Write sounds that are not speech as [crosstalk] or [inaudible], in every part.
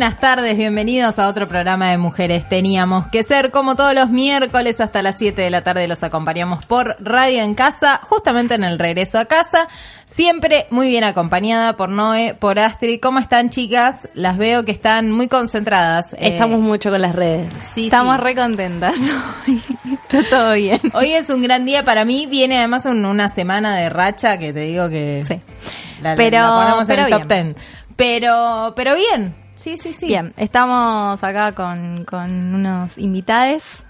Buenas tardes, bienvenidos a otro programa de Mujeres Teníamos que Ser. Como todos los miércoles hasta las 7 de la tarde los acompañamos por Radio en Casa, justamente en el regreso a casa. Siempre muy bien acompañada por Noé, por Astrid. ¿Cómo están chicas? Las veo que están muy concentradas. Eh, Estamos mucho con las redes. sí, Estamos sí. re contentas. [laughs] Está todo bien. Hoy es un gran día para mí. Viene además un- una semana de racha que te digo que Sí. la, la- Pero- la ponemos pero en el top bien. 10. Pero, pero bien. Sí, sí, sí. Bien, estamos acá con, con unos invitades.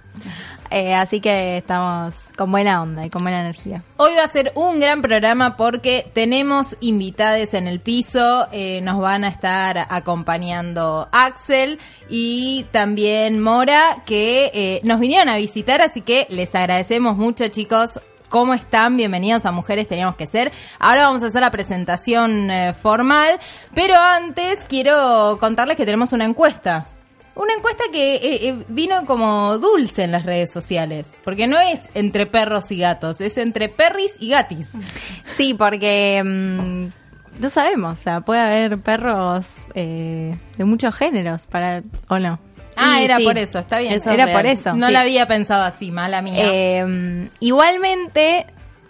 eh, así que estamos con buena onda y con buena energía. Hoy va a ser un gran programa porque tenemos invitades en el piso. eh, nos van a estar acompañando Axel y también Mora, que eh, nos vinieron a visitar, así que les agradecemos mucho, chicos. ¿Cómo están? Bienvenidos a Mujeres Teníamos que Ser. Ahora vamos a hacer la presentación eh, formal, pero antes quiero contarles que tenemos una encuesta. Una encuesta que eh, eh, vino como dulce en las redes sociales, porque no es entre perros y gatos, es entre perris y gatis. [laughs] Sí, porque mm, no sabemos, o sea, puede haber perros de muchos géneros, para o no. Ah, era sí, por eso, está bien. Era por eso. No sí. la había pensado así, mala mía. Eh, igualmente,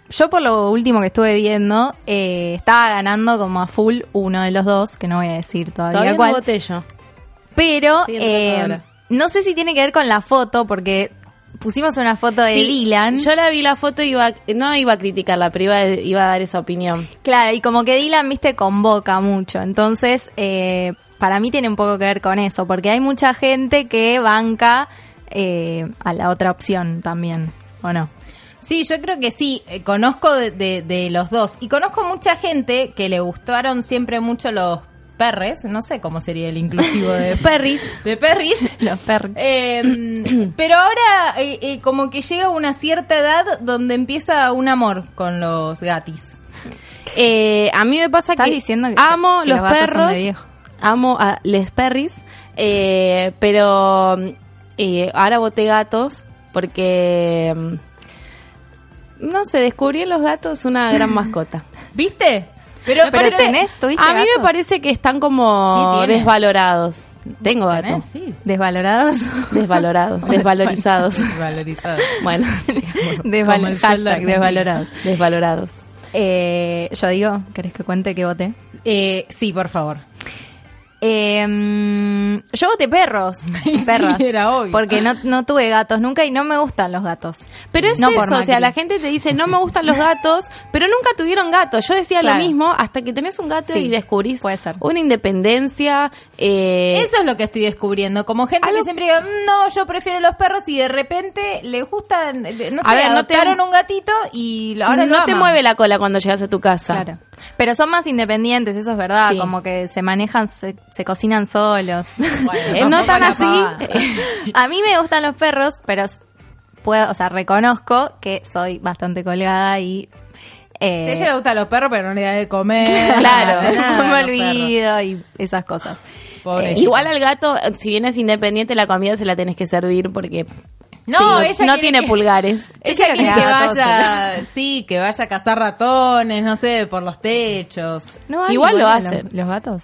yo por lo último que estuve viendo, eh, estaba ganando como a full uno de los dos, que no voy a decir todavía, Todavía no cuál. yo. Pero eh, ahora. no sé si tiene que ver con la foto, porque pusimos una foto de Sí, Dylan. Yo la vi la foto y iba, no iba a criticarla, pero iba, iba a dar esa opinión. Claro, y como que Dylan, viste, convoca mucho. Entonces, eh, para mí tiene un poco que ver con eso, porque hay mucha gente que banca eh, a la otra opción también, ¿o no? Sí, yo creo que sí. Eh, conozco de, de- de los dos. Y conozco mucha gente que le gustaron siempre mucho los perres. No sé cómo sería el inclusivo de [laughs] perris. De perris. [laughs] Los perros. Eh, [clears throat] pero ahora eh, eh, como que llega una cierta edad donde empieza un amor con los gatis. Eh, a mí me pasa Estás que diciendo que- amo que los, los gatos son de perros, viejo. Amo a les perris, eh, pero eh, ahora voté gatos porque, mm, no sé, descubrí en los gatos una gran [laughs] mascota. ¿Viste? Pero, Pero tenés, ¿tuviste A mí me parece que están como Sí, desvalorados. Tengo gatos. Sí. ¿Desvalorados? [laughs] Desvalorados, desvalorizados. [laughs] Valorizado. Bueno, Desval- hashtag desvalorados. desvalorados. Eh, yo digo, ¿querés que cuente que voté? Eh, sí, por favor. Eh, mm, yo voté perros. [laughs] perros. era obvio. Porque no, no tuve gatos nunca y no me gustan los gatos. Pero es No eso, por o sea, la gente te dice, no me gustan los gatos, pero nunca tuvieron gatos. Yo decía Claro. lo mismo hasta que tenés un gato Sí, y descubrís puede ser. una independencia. eh, Eso es lo que estoy descubriendo. Como gente que siempre diga, "Mm, no, yo prefiero los perros y de repente le gustan, no sé, A ver, no te- un gatito y lo- ahora no lo te mueve la cola cuando llegas a tu casa. Claro. Pero son más independientes, eso es verdad. Sí. Como que se manejan, se, se cocinan solos. Bueno, [laughs] Eh, no tan así. a mí me gustan los perros, pero puedo, o sea, reconozco que soy bastante colgada y eh, Sí, a ella le gustan los perros, pero no le da de comer. claro, no [laughs] nada me perros. olvido y esas cosas. Pobrecito. Igual al gato, si bien es independiente, la comida se la tenés que servir porque No, Sí, ella no quiere tiene que- pulgares. Ella quiere que vaya, sí, que vaya a cazar ratones, no sé, por los techos. No Igual lo hacen. Los, los gatos.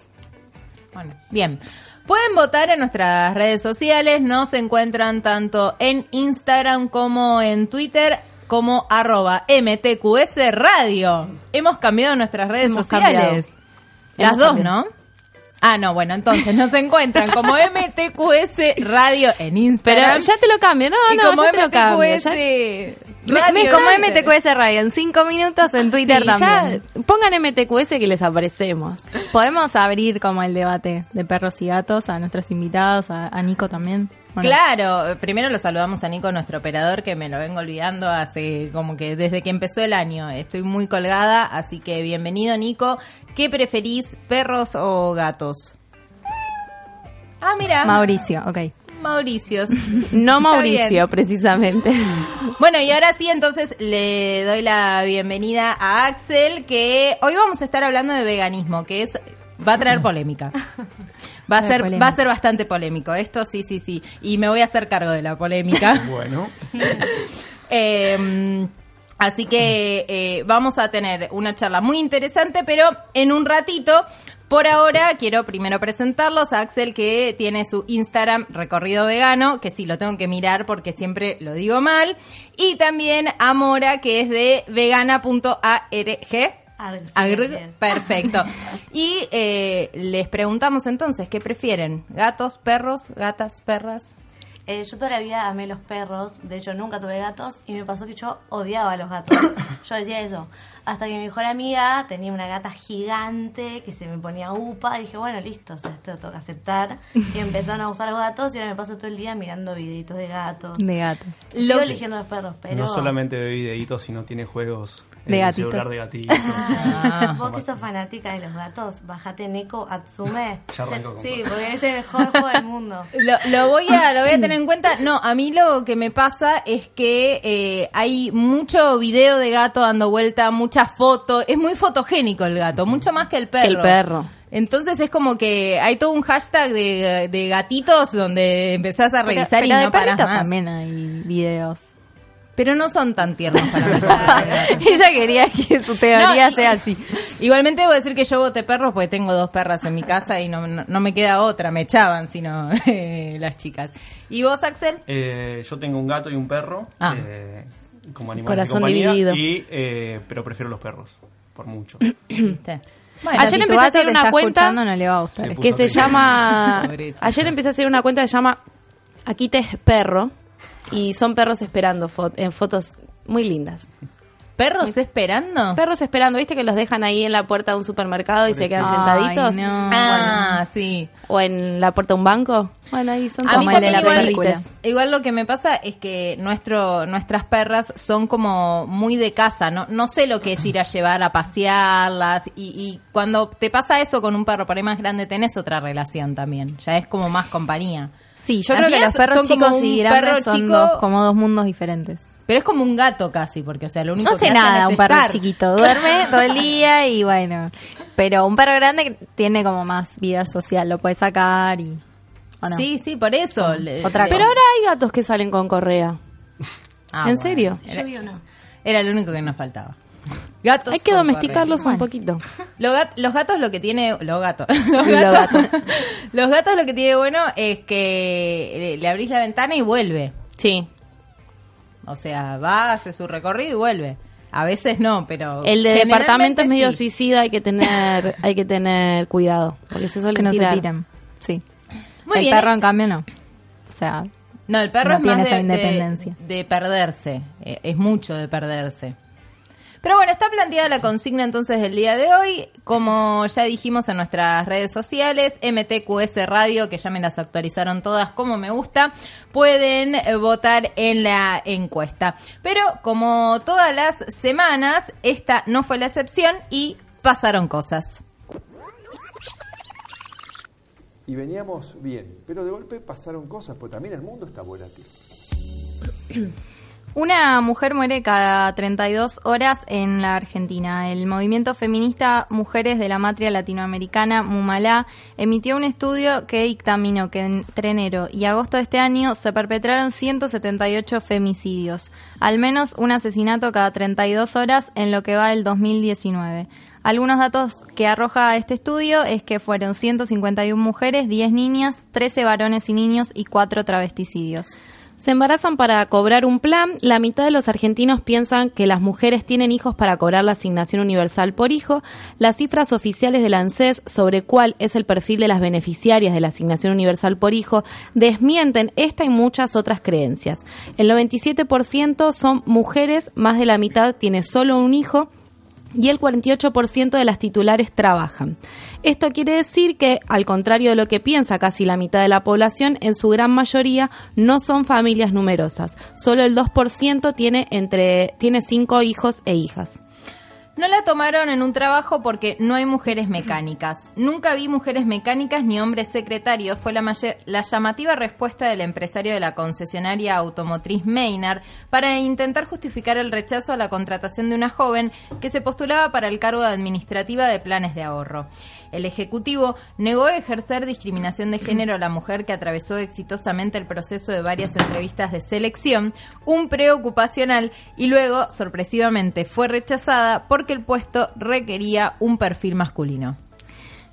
Bueno, bien. Pueden votar en nuestras redes sociales, nos encuentran tanto en Instagram como en Twitter como arroba MTQS Radio. Hemos cambiado nuestras redes Hemos sociales. cambiado. Las Hemos dos, cambiado. ¿no? Ah, no, bueno, entonces nos encuentran como [laughs] MTQS Radio en Pero Instagram. ya te lo cambio. No, y no, como ya te lo cambio. MTQS ya- Radio como. MTQS Radio, en cinco minutos en Twitter Sí, ya también. pongan MTQS que les aparecemos. Podemos abrir como el debate de perros y gatos a nuestros invitados, a, a Nico también. Claro, primero lo saludamos a Nico, nuestro operador, que me lo vengo olvidando hace como que desde que empezó el año. Estoy muy colgada, así que bienvenido Nico. ¿Qué preferís, perros o gatos? Ah, mira. Mauricio, ok. Mauricios. [laughs] No Mauricio, bien. precisamente. Bueno, y ahora sí, entonces le doy la bienvenida a Axel, que hoy vamos a estar hablando de veganismo, que es va a traer polémica. [laughs] Va a ser polémica. va a ser bastante polémico. Esto sí, sí, sí. Y me voy a hacer cargo de la polémica. [laughs] Bueno, [laughs] Eh, así que eh, vamos a tener una charla muy interesante, pero en un ratito. Por ahora quiero primero presentarlos a Axel que tiene su Instagram recorrido vegano, que sí lo tengo que mirar porque siempre lo digo mal, y también a Mora que es de vegana.arg. Agrg, perfecto. [laughs] Y eh, les preguntamos entonces, ¿qué prefieren? ¿Gatos, perros, gatas, perras? Eh, yo toda la vida amé los perros, de hecho nunca tuve gatos y me pasó que yo odiaba a los gatos. [coughs] Yo decía eso. Hasta que mi mejor amiga tenía una gata gigante que se me ponía upa y dije, bueno, listo, o sea, esto lo tengo que aceptar. [laughs] Y empezaron a gustar los gatos y ahora me paso todo el día mirando videitos de gatos. De gatos. Sigo Lo- eligiendo los perros, pero... no solamente ve videitos, sino tiene juegos en De el gatitos. celular de gatitos. [laughs] Ah. Vos que sos fanática de los gatos, bajate Neko Atsume. Ya arrancó con Sí, porque es el mejor juego del mundo. Lo, lo voy a lo voy a tener en cuenta. No, a mí lo que me pasa es que eh, hay mucho video de gato dando vuelta, muchas fotos. Es muy fotogénico el gato, mucho más que el perro. El perro. Entonces es como que hay todo un hashtag de, de gatitos donde empezás a revisar pero, y pero de no paras perritos más. también hay videos. Pero no son tan tiernos para mí. [laughs] Ella quería que su teoría No, sea así. Igualmente debo decir que yo voté perros porque tengo dos perras en mi casa y no, no, no me queda otra, me echaban sino [laughs] eh, las chicas. ¿Y vos, Axel? Eh, yo tengo un gato y un perro Ah. eh, como animales Corazón de compañía, dividido. y, eh, pero prefiero los perros, por mucho. [clears throat] Ayer si empecé a hacer una cuenta- no le va a gustar. Se que se llama... [laughs] Ayer empecé a hacer una cuenta que se llama Aquí te perro y son perros esperando fo- en fotos muy lindas. ¿Perros esperando? Perros esperando, ¿viste que los dejan ahí en la puerta de un supermercado y se quedan Ay, sentaditos? no. ah, sí. O en la puerta de un banco. Bueno, ahí son como el de la igual, película. igual lo que me pasa es que nuestro, nuestras perras son como muy de casa, no, no sé lo que es ir a llevar a pasearlas y, y cuando te pasa eso con un perro por ahí más grande tenés otra relación también, ya es como más compañía. Sí, yo Las creo que los perros como chicos y perro grandes son chico- dos- como dos mundos diferentes. Pero es como un gato casi, porque o sea, lo único No que sé hacen nada, es un perro estar. chiquito. [laughs] Duerme todo el día y bueno. Pero un perro grande tiene como más vida social, lo puedes sacar y. ¿o no? Sí, sí, por eso. Le- Otra Pero ahora hay gatos que salen con correa. Ah, ¿En bueno. serio? Yo vi uno. Era lo único que nos faltaba. Gatos Hay que domesticarlos un poquito. Los, gat- los gatos lo que tiene... Los gatos. [laughs] Los Los gatos, [laughs] los gatos lo que tiene bueno es que le, le abrís la ventana y vuelve. Sí. O sea, va, hace su recorrido y vuelve. A veces no, pero... El de departamento es medio sí. suicida, hay que tener, [laughs] hay que tener cuidado, porque se Que suelen no tirar. se tiran. Sí. Muy el bien, perro, en cambio, no. O sea, No, el perro no es más tiene de, esa de- independencia. De, perderse. Eh, es mucho de perderse. Pero bueno, está planteada la consigna entonces del día de hoy. Como ya dijimos en nuestras redes sociales, MTQS Radio, que ya me las actualizaron todas como me gusta, pueden eh, votar en la encuesta. Pero como todas las semanas, esta no fue la excepción y pasaron cosas. Y veníamos bien, pero de golpe pasaron cosas, porque también el mundo está volátil. Una mujer muere cada 32 horas en la Argentina. El movimiento feminista Mujeres de la Matria Latinoamericana, MUMALA, emitió un estudio que dictaminó que entre enero y agosto de este año se perpetraron 178 femicidios, al menos un asesinato cada 32 horas en lo que va del 2019. Algunos datos que arroja este estudio es que fueron 151 mujeres, 10 niñas, 13 varones y niños y 4 travesticidios. Se embarazan para cobrar un plan. La mitad de los argentinos piensan que las mujeres tienen hijos para cobrar la asignación universal por hijo. Las cifras oficiales del ANSES sobre cuál es el perfil de las beneficiarias de la asignación universal por hijo desmienten esta y muchas otras creencias. El 97% son mujeres, más de la mitad tiene solo un hijo y el 48% de las titulares trabajan. Esto quiere decir que, al contrario de lo que piensa casi la mitad de la población, en su gran mayoría no son familias numerosas. Solo el 2% tiene entre tiene cinco hijos e hijas. No la tomaron en un trabajo porque no hay mujeres mecánicas. Nunca vi mujeres mecánicas ni hombres secretarios. Fue la, llamativa respuesta del empresario de la concesionaria automotriz Maynard para intentar justificar el rechazo a la contratación de una joven que se postulaba para el cargo de administrativa de planes de ahorro. El Ejecutivo negó ejercer discriminación de género a la mujer que atravesó exitosamente el proceso de varias entrevistas de selección, un preocupacional, y luego, sorpresivamente, fue rechazada porque el puesto requería un perfil masculino.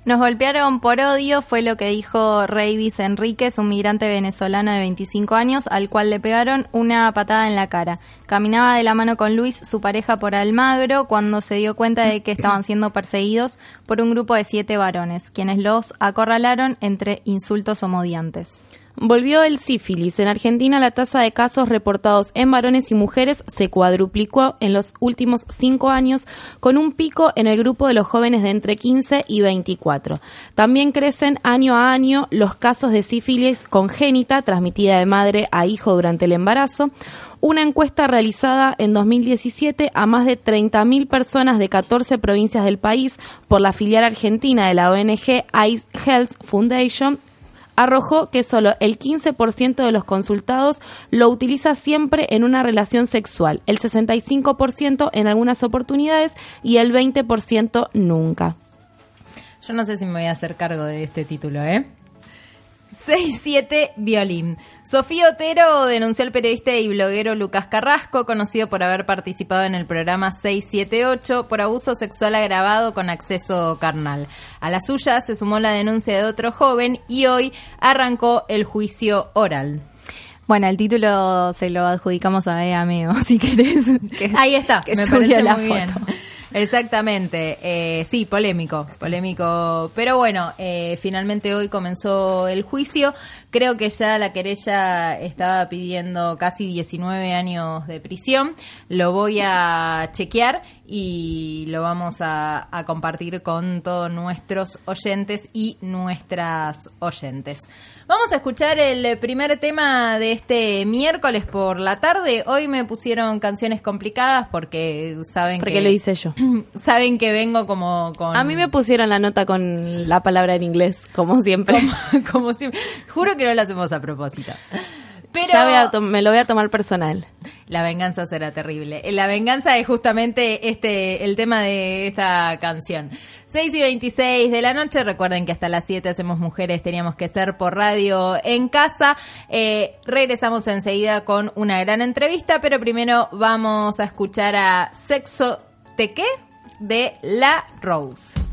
Nos golpearon por odio, fue lo que dijo Reivis Enríquez, un migrante venezolano de 25 años, al cual le pegaron una patada en la cara. Caminaba de la mano con Luis, su pareja, por Almagro, cuando se dio cuenta de que estaban siendo perseguidos por un grupo de siete varones, quienes los acorralaron entre insultos homodiantes. Volvió el sífilis. En Argentina la tasa de casos reportados en varones y mujeres se cuadruplicó en los últimos cinco años, con un pico en el grupo de los jóvenes de entre 15 y 24. También crecen año a año los casos de sífilis congénita transmitida de madre a hijo durante el embarazo. Una encuesta realizada en 2017 a más de 30.000 personas de 14 provincias del país por la filial argentina de la ONG Ice Health Foundation arrojó que solo el 15% de los consultados lo utiliza siempre en una relación sexual, el 65% en algunas oportunidades y el 20% nunca. Yo no sé si me voy a hacer cargo de este título, ¿eh? 6-7 Violín. Sofía Otero denunció al periodista y bloguero Lucas Carrasco, conocido por haber participado en el programa 678 por abuso sexual agravado con acceso carnal. A la suya se sumó la denuncia de otro joven y hoy arrancó el juicio oral. Bueno, el título se lo adjudicamos a Bea Meo, [laughs] si querés. que- Ahí está, que me subió parece la muy foto. bien. Exactamente, eh, sí, polémico, polémico, pero bueno, eh, finalmente hoy comenzó el juicio, creo que ya la querella estaba pidiendo casi 19 años de prisión, lo voy a chequear y lo vamos a, a compartir con todos nuestros oyentes y nuestras oyentes. Vamos a escuchar el primer tema de este miércoles por la tarde. Hoy me pusieron canciones complicadas porque saben Porque que lo hice yo. [clears throat] saben que vengo como con A mí me pusieron la nota con la palabra en inglés, como siempre. como, [laughs] como siempre. Juro que no lo hacemos a propósito. Pero Ya a me lo voy a tomar personal. la venganza será terrible. La venganza es justamente este el tema de esta canción. 6 y 26 de la noche. Recuerden que hasta las 7 hacemos mujeres, teníamos que ser por radio en casa. Eh, regresamos enseguida con una gran entrevista, pero primero vamos a escuchar a Sexo ¿Te qué? de La Rose.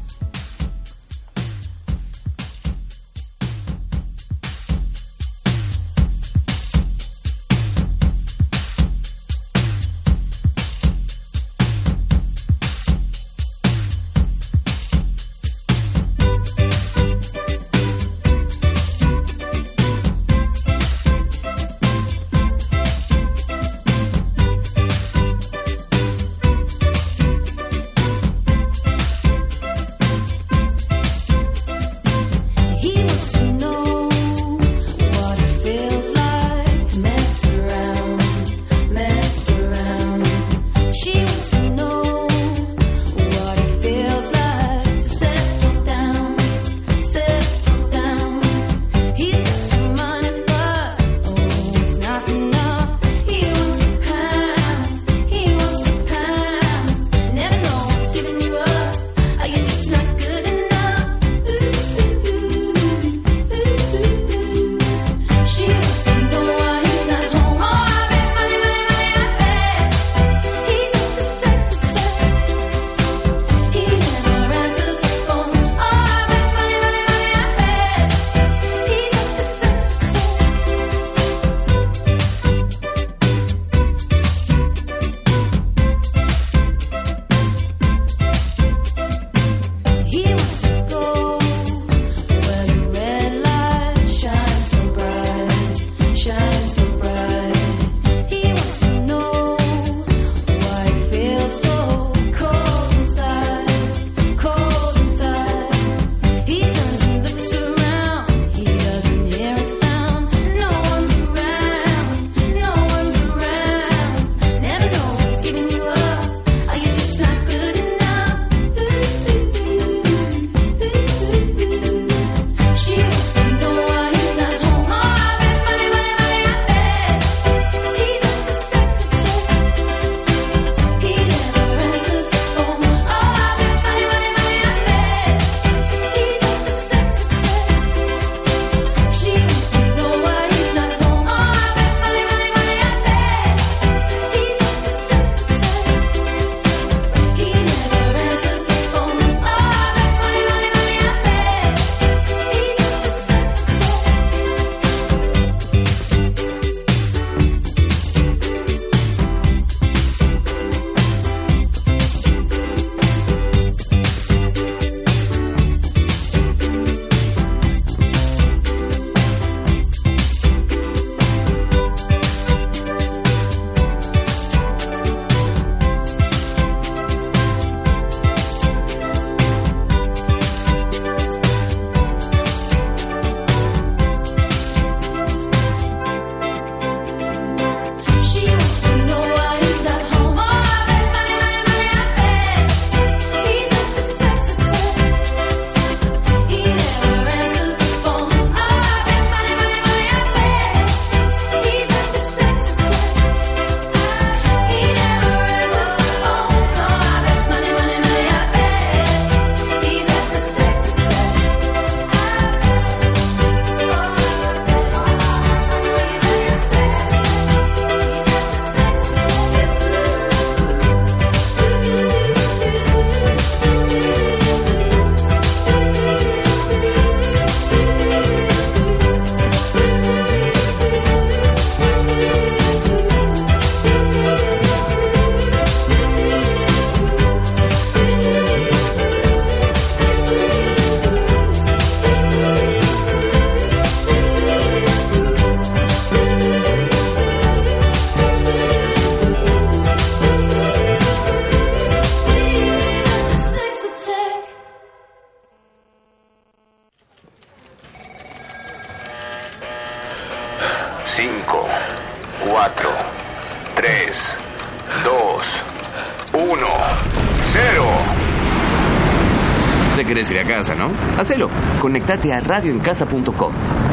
Conectate a radioencasa.com.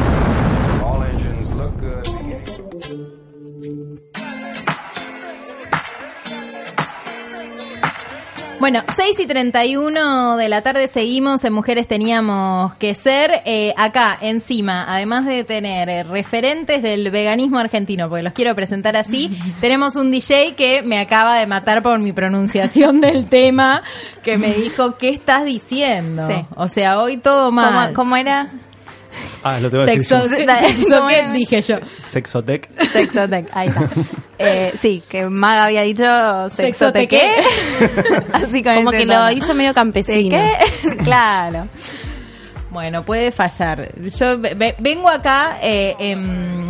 Bueno, 6 y 31 de la tarde seguimos en Mujeres Teníamos que Ser. Eh, acá, encima, además de tener eh, referentes del veganismo argentino, porque los quiero presentar así, [laughs] tenemos un DJ que me acaba de matar por mi pronunciación [laughs] del tema, que me dijo, ¿qué estás diciendo? Sí. O sea, hoy todo mal. ¿Cómo, cómo era? Ah, lo tengo que decir Sexo, yo. sexo ¿Cómo ¿qué era? dije yo. Sexotec. Sexotec, ahí está. [laughs] Eh, sí, que Maga había dicho sexotequé. [laughs] Así con Como que lo hizo medio campesino. ¿Qué? [laughs] claro. Bueno, puede fallar. Yo ve- ve- vengo acá eh, en,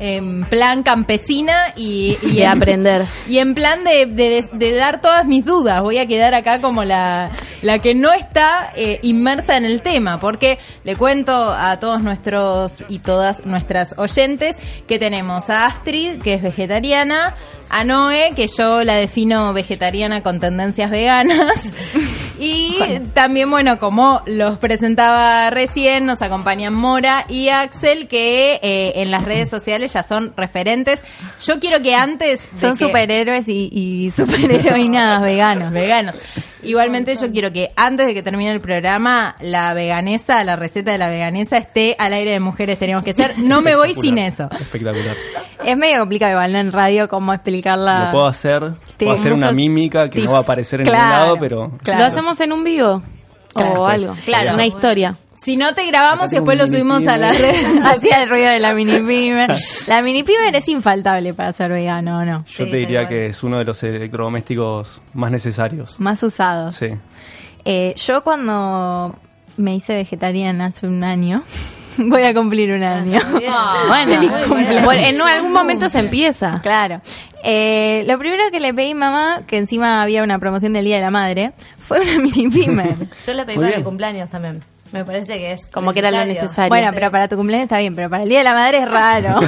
en plan campesina y, y Y en- aprender. [laughs] Y en plan de, de- de dar todas mis dudas. Voy a quedar acá como la, la que no está eh, inmersa en el tema, porque le cuento a todos nuestros y todas nuestras oyentes que tenemos a Astrid, que es vegetariana, a Noé, que yo la defino vegetariana con tendencias veganas. [laughs] Y también, bueno, como los presentaba recién, nos acompañan Mora y Axel, que eh, en las redes sociales ya son referentes. Yo quiero que antes... de Son que- superhéroes y, y superheroínas [laughs] veganos. veganos. Igualmente yo quiero que antes de que termine el programa, la veganesa, la receta de la veganesa esté al aire de mujeres tenemos que ser. No me voy sin eso. Espectacular. Es medio complicado igual, ¿no? En radio, cómo explicarla. Lo puedo hacer. Puedo hacer una mímica que no va a aparecer en Claro, ningún lado, pero... claro. Lo hacemos en un vivo. Claro. o algo. Claro. Una historia. Si no te grabamos y después lo subimos a las redes. [laughs] Hacía el ruido de la mini pimer. [laughs] La mini pimer es infaltable para ser vegano, ¿o no? Yo te diría que es uno de los electrodomésticos más necesarios. Más usados. Sí. Eh, yo cuando me hice vegetariana hace un año, [laughs] voy a cumplir un año. [laughs] Bueno, Feliz cumpleaños. bueno, en algún momento se empieza. Claro. Eh, lo primero que le pedí a mamá, que encima había una promoción del Día de la Madre, fue una [laughs] mini pimer. Yo le pedí Muy para bien. mi cumpleaños también. Me parece que es. Como que era lo necesario. bueno, pero para tu cumpleaños está bien, pero para el Día de la Madre es [laughs] raro.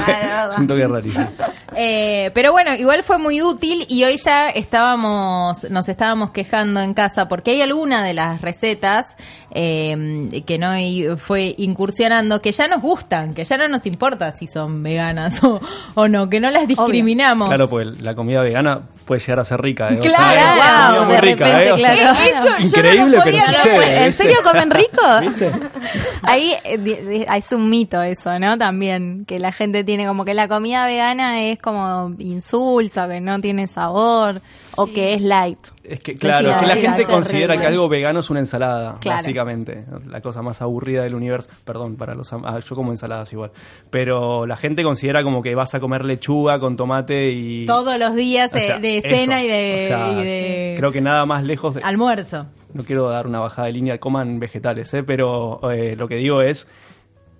Siento que es rarísimo. [laughs] Eh, pero bueno, igual fue muy útil y hoy ya estábamos, nos estábamos quejando en casa porque hay alguna de las recetas eh, que no fue incursionando que ya nos gustan, que ya no nos importa si son veganas o, o no, que no las discriminamos. Claro, pues la comida vegana puede llegar a ser rica. ¿eh? O Claro, sea, es wow, muy de rica, repente, ¿eh? O sea, claro. Eso no Increíble, pero podía- sucede. ¿En serio comen rico? [laughs] Ahí eh, es un mito eso, ¿no? También, que la gente tiene como que la comida vegana es como insulsa, que no tiene sabor. O que es light. Es que, claro, Sí, es que la sí, gente considera que algo vegano es una ensalada, Claro. básicamente. La cosa más aburrida del universo. Perdón, para los am- ah, yo como ensaladas igual. Pero la gente considera como que vas a comer lechuga con tomate y. Todos los días O sea, de eso. cena y de, O sea, y de Creo que nada más lejos de. almuerzo. No quiero dar una bajada de línea, coman vegetales, ¿eh? pero eh, lo que digo es.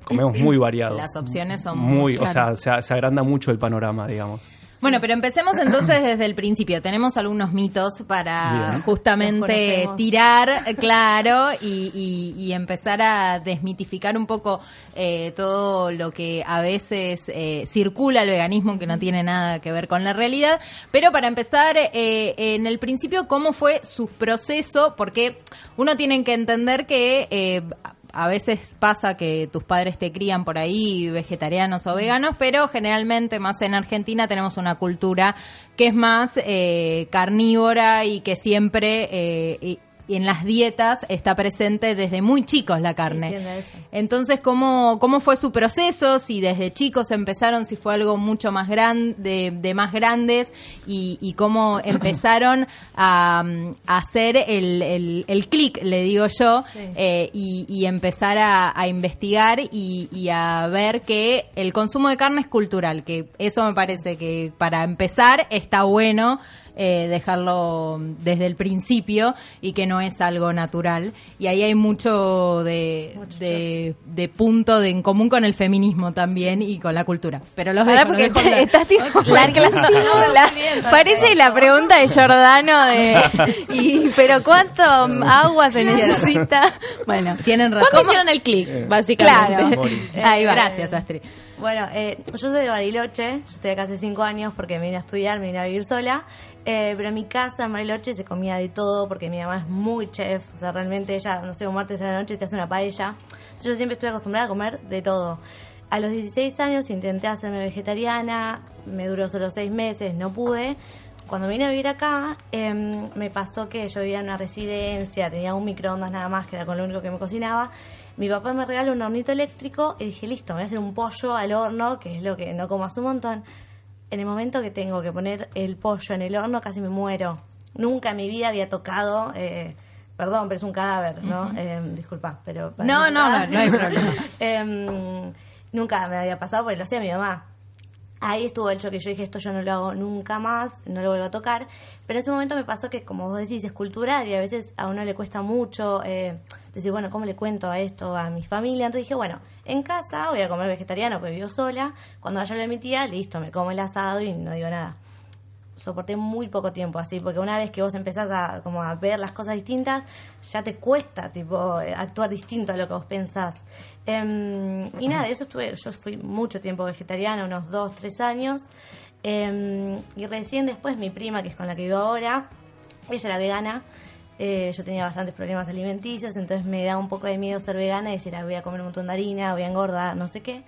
Comemos muy [laughs] variado. Las opciones son muy, muchas. o sea, se, se agranda mucho el panorama, digamos. Bueno, pero empecemos entonces [clears throat] desde el principio. Tenemos algunos mitos para Bien. justamente tirar, [laughs] claro, y, y- y empezar a desmitificar un poco eh, todo lo que a veces eh, circula el veganismo, que no tiene nada que ver con la realidad. Pero para empezar, eh, en el principio, ¿cómo fue su proceso? Porque uno tiene que entender que... a veces pasa que tus padres te crían por ahí vegetarianos o veganos, pero generalmente más en Argentina tenemos una cultura que es más eh, carnívora y que siempre eh, y en las dietas está presente desde muy chicos la carne. Eso. Entonces, ¿cómo, ¿cómo fue su proceso? Si desde chicos empezaron, si fue algo mucho más grande, de, de más grandes, y, y cómo [coughs] empezaron a, a hacer el, el, el clic, le digo yo, Sí. eh, y, y empezar a, a investigar y, y a ver que el consumo de carne es cultural, que eso me parece que para empezar está bueno. Eh, dejarlo desde el principio y que no es algo natural. Y ahí hay mucho de, de, de punto de en común con el feminismo también y con la cultura. Pero los Pará, dejo, porque los dejo está- hablar. estás la- parece la pregunta de Giordano de [laughs] y pero cuánto agua se necesita bueno tienen razón. ¿Cuándo hicieron el click? Básicamente. claro. Mori. [laughs] ahí va. Gracias Astrid Bueno, eh, yo soy de Bariloche, yo estoy acá hace cinco años porque me vine a estudiar, me vine a vivir sola, eh, pero en mi casa en Bariloche se comía de todo porque mi mamá es muy chef, o sea, realmente ella, no sé, un martes a la noche te hace una paella, entonces yo siempre estuve acostumbrada a comer de todo. A los 16 años intenté hacerme vegetariana, me duró solo seis meses, no pude. Cuando vine a vivir acá, em, me pasó que yo vivía en una residencia, tenía un microondas nada más, que era con lo único que me cocinaba. Mi papá me regaló un hornito eléctrico y dije, listo, me voy a hacer un pollo al horno, que es lo que no como hace un montón. En el momento que tengo que poner el pollo en el horno, casi me muero. Nunca en mi vida había tocado... eh, Perdón, pero es un cadáver, ¿no? Em, disculpa, pero... No, no, no, no hay [laughs] problema. Em, nunca me había pasado porque lo hacía mi mamá. Ahí estuvo el choque. Yo dije, esto yo no lo hago nunca más, no lo vuelvo a tocar. Pero en ese momento me pasó que, como vos decís, es cultural y a veces a uno le cuesta mucho eh, decir, bueno, ¿cómo le cuento a esto a mi familia? Entonces dije, bueno, en casa voy a comer vegetariano porque vivo sola. Cuando vaya a mi tía, listo, me como el asado y no digo nada soporté muy poco tiempo así, porque una vez que vos empezás a, como a ver las cosas distintas, ya te cuesta tipo actuar distinto a lo que vos pensás. Em, y nada, eso estuve, yo fui mucho tiempo vegetariana, unos dos, tres años, em, y recién después mi prima, que es con la que vivo ahora, ella era vegana, eh, yo tenía bastantes problemas alimenticios, entonces me da un poco de miedo ser vegana y decir, "Ah, voy a comer un montón de harina, voy a engordar, no sé qué.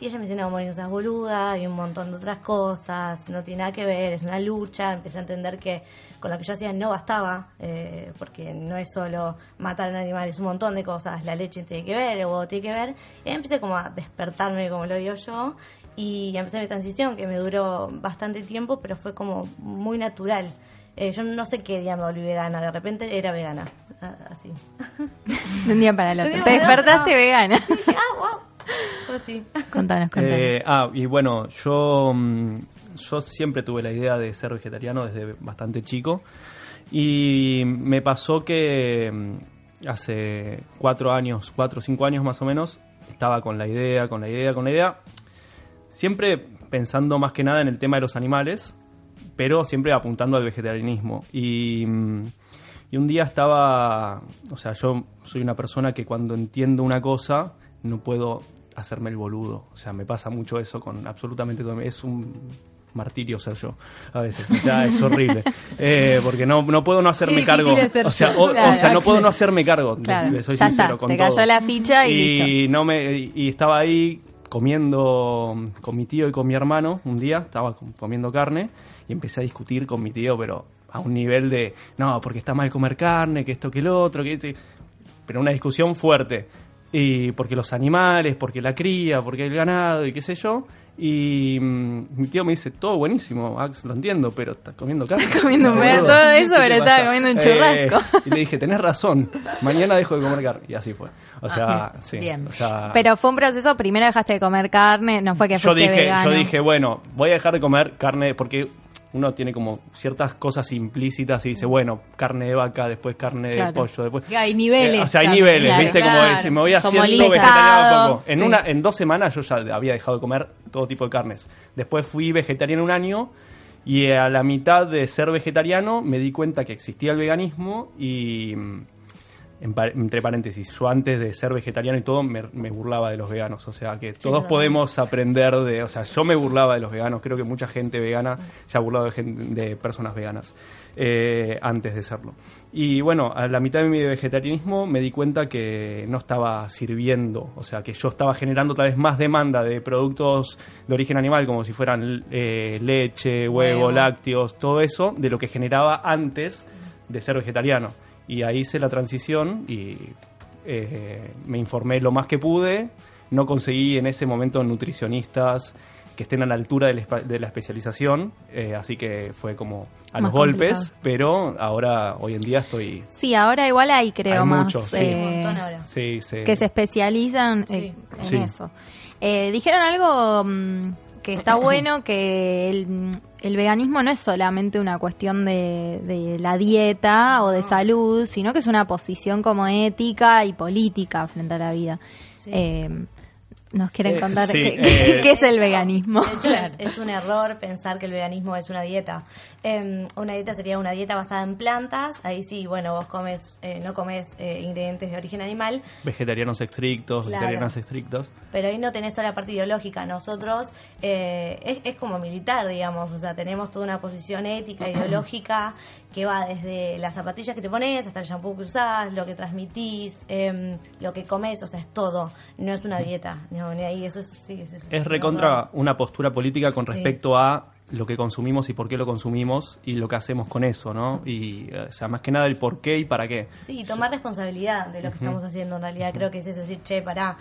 Y ella me dice, no, Moni, no seas boluda, y un montón de otras cosas, no tiene nada que ver, es una lucha. Empecé a entender que con lo que yo hacía no bastaba, eh, porque no es solo matar a un animal, es un montón de cosas. La leche tiene que ver, el huevo tiene que ver. Y ahí empecé como a despertarme, como lo digo yo, y empecé mi transición, que me duró bastante tiempo, pero fue como muy natural. Eh, yo no sé qué día me volví vegana, de repente era vegana, así. De un día para el otro. Te despertaste vegana. Dije, ah, wow. Fue así. Contanos, contanos. Eh, ah, y bueno, yo, mm, yo siempre tuve la idea de ser vegetariano desde bastante chico. Y me pasó que mm, hace cuatro años, cuatro o cinco años más o menos, estaba con la idea, con la idea, con la idea. Siempre pensando más que nada en el tema de los animales, pero siempre apuntando al vegetarianismo. Y, mm, y un día estaba, o sea, yo soy una persona que cuando entiendo una cosa no puedo hacerme el boludo. O sea, me pasa mucho eso con absolutamente todo. Es un martirio ser yo a veces. O sea, es horrible. [laughs] Eh, porque no, no puedo no hacerme cargo. ser O sea, o, o Claro, sea, no puedo no [laughs] hacerme cargo. Claro, le soy ya sincero está, con te todo. cayó la ficha y listo. no me y estaba ahí comiendo con mi tío y con mi hermano un día, estaba com- comiendo carne y empecé a discutir con mi tío, pero a un nivel de, no, porque está mal comer carne, que esto, que el otro, que esto", pero una discusión fuerte. Y porque los animales, porque la cría, porque el ganado y qué sé yo. Y mm, mi tío me dice, todo buenísimo, Ax, lo entiendo, pero estás comiendo carne. [laughs] comiendo un pedazo, todo eso, ¿Qué te pero estaba pasa? comiendo un Eh, churrasco. y le dije, tenés razón, mañana dejo de comer carne. Y así fue. O sea, Ah, sí. bien. o sea, Pero fue un proceso, primero dejaste de comer carne, no fue que yo fuiste dije, vegano. yo dije, bueno, voy a dejar de comer carne porque uno tiene como ciertas cosas implícitas y dice, bueno, carne de vaca, después carne de pollo, después... Que hay niveles Eh, o sea, hay también, niveles, claro, ¿viste? Como dice, me voy haciendo vegetariano poco. En, sí. una, en dos semanas yo ya había dejado de comer todo tipo de carnes. Después fui vegetariano un año y a la mitad de ser vegetariano me di cuenta que existía el veganismo y... en entre paréntesis, yo antes de ser vegetariano y todo me, me burlaba de los veganos. O sea, que todos podemos aprender de. O sea, yo me burlaba de los veganos. Creo que mucha gente vegana se ha burlado de, gen- de personas veganas eh, antes de serlo. Y bueno, a la mitad de mi vegetarianismo me di cuenta que no estaba sirviendo. O sea, que yo estaba generando tal vez más demanda de productos de origen animal, como si fueran eh, leche, huevo, Huevo. lácteos, todo eso, de lo que generaba antes de ser vegetariano. Y ahí hice la transición y eh, me informé lo más que pude. No conseguí en ese momento nutricionistas que estén a la altura de la, espa- de la especialización, eh, así que fue como a Más los golpes, complicado. pero ahora, hoy en día estoy... Sí, ahora igual hay, creo, Hay más muchos, sí. eh. Sí, sí. que se especializan Sí. eh, en Sí. eso. Eh, dijeron algo mm, que está [clears throat] bueno, que el, el veganismo no es solamente una cuestión de, de la dieta o de salud, sino que es una posición como ética y política frente a la vida. Sí. Eh, nos quieren Eh, contar sí, qué, eh, [laughs] qué es el veganismo. De hecho, es, es un error pensar que el veganismo es una dieta. Em, una dieta sería una dieta basada en plantas. Ahí sí, bueno, vos comes, eh, no comes eh, ingredientes de origen animal, Vegetarianos estrictos, Claro. vegetarianas estrictos. pero ahí no tenés toda la parte ideológica. Nosotros eh, es, es como militar, digamos, o sea, tenemos toda una posición ética, [clears throat] ideológica, que va desde las zapatillas que te pones hasta el shampoo que usás, lo que transmitís, em, lo que comes, o sea, es todo. No es una dieta. No, ni ahí, eso es, sí, es, recontra una postura política con Sí. respecto a lo que consumimos y por qué lo consumimos y lo que hacemos con eso, ¿no? Y, eh, o sea, más que nada el por qué y para qué. Sí, tomar responsabilidad de lo que estamos haciendo en realidad. Creo que es eso, decir, che, pará,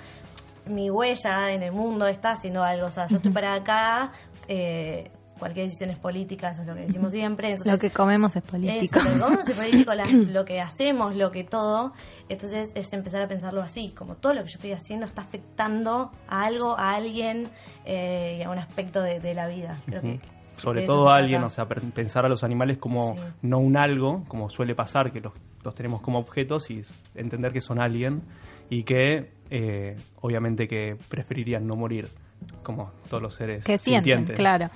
mi huella en el mundo está haciendo algo. O sea, yo estoy para acá, eh, cualquier decisión es política, eso es lo que decimos siempre. Entonces, Lo que comemos es político. Eso, lo que comemos es político, la- [coughs] lo que hacemos, lo que todo. Entonces es empezar a pensarlo así, como todo lo que yo estoy haciendo está afectando a algo, a alguien eh, y a un aspecto de, de la vida. Creo que Sobre todo a alguien, o sea, pensar a los animales como Sí. no un algo, como suele pasar, que los, los tenemos como objetos y entender que son alguien y que eh, obviamente que preferirían no morir, como todos los seres que sienten, sintientes. claro.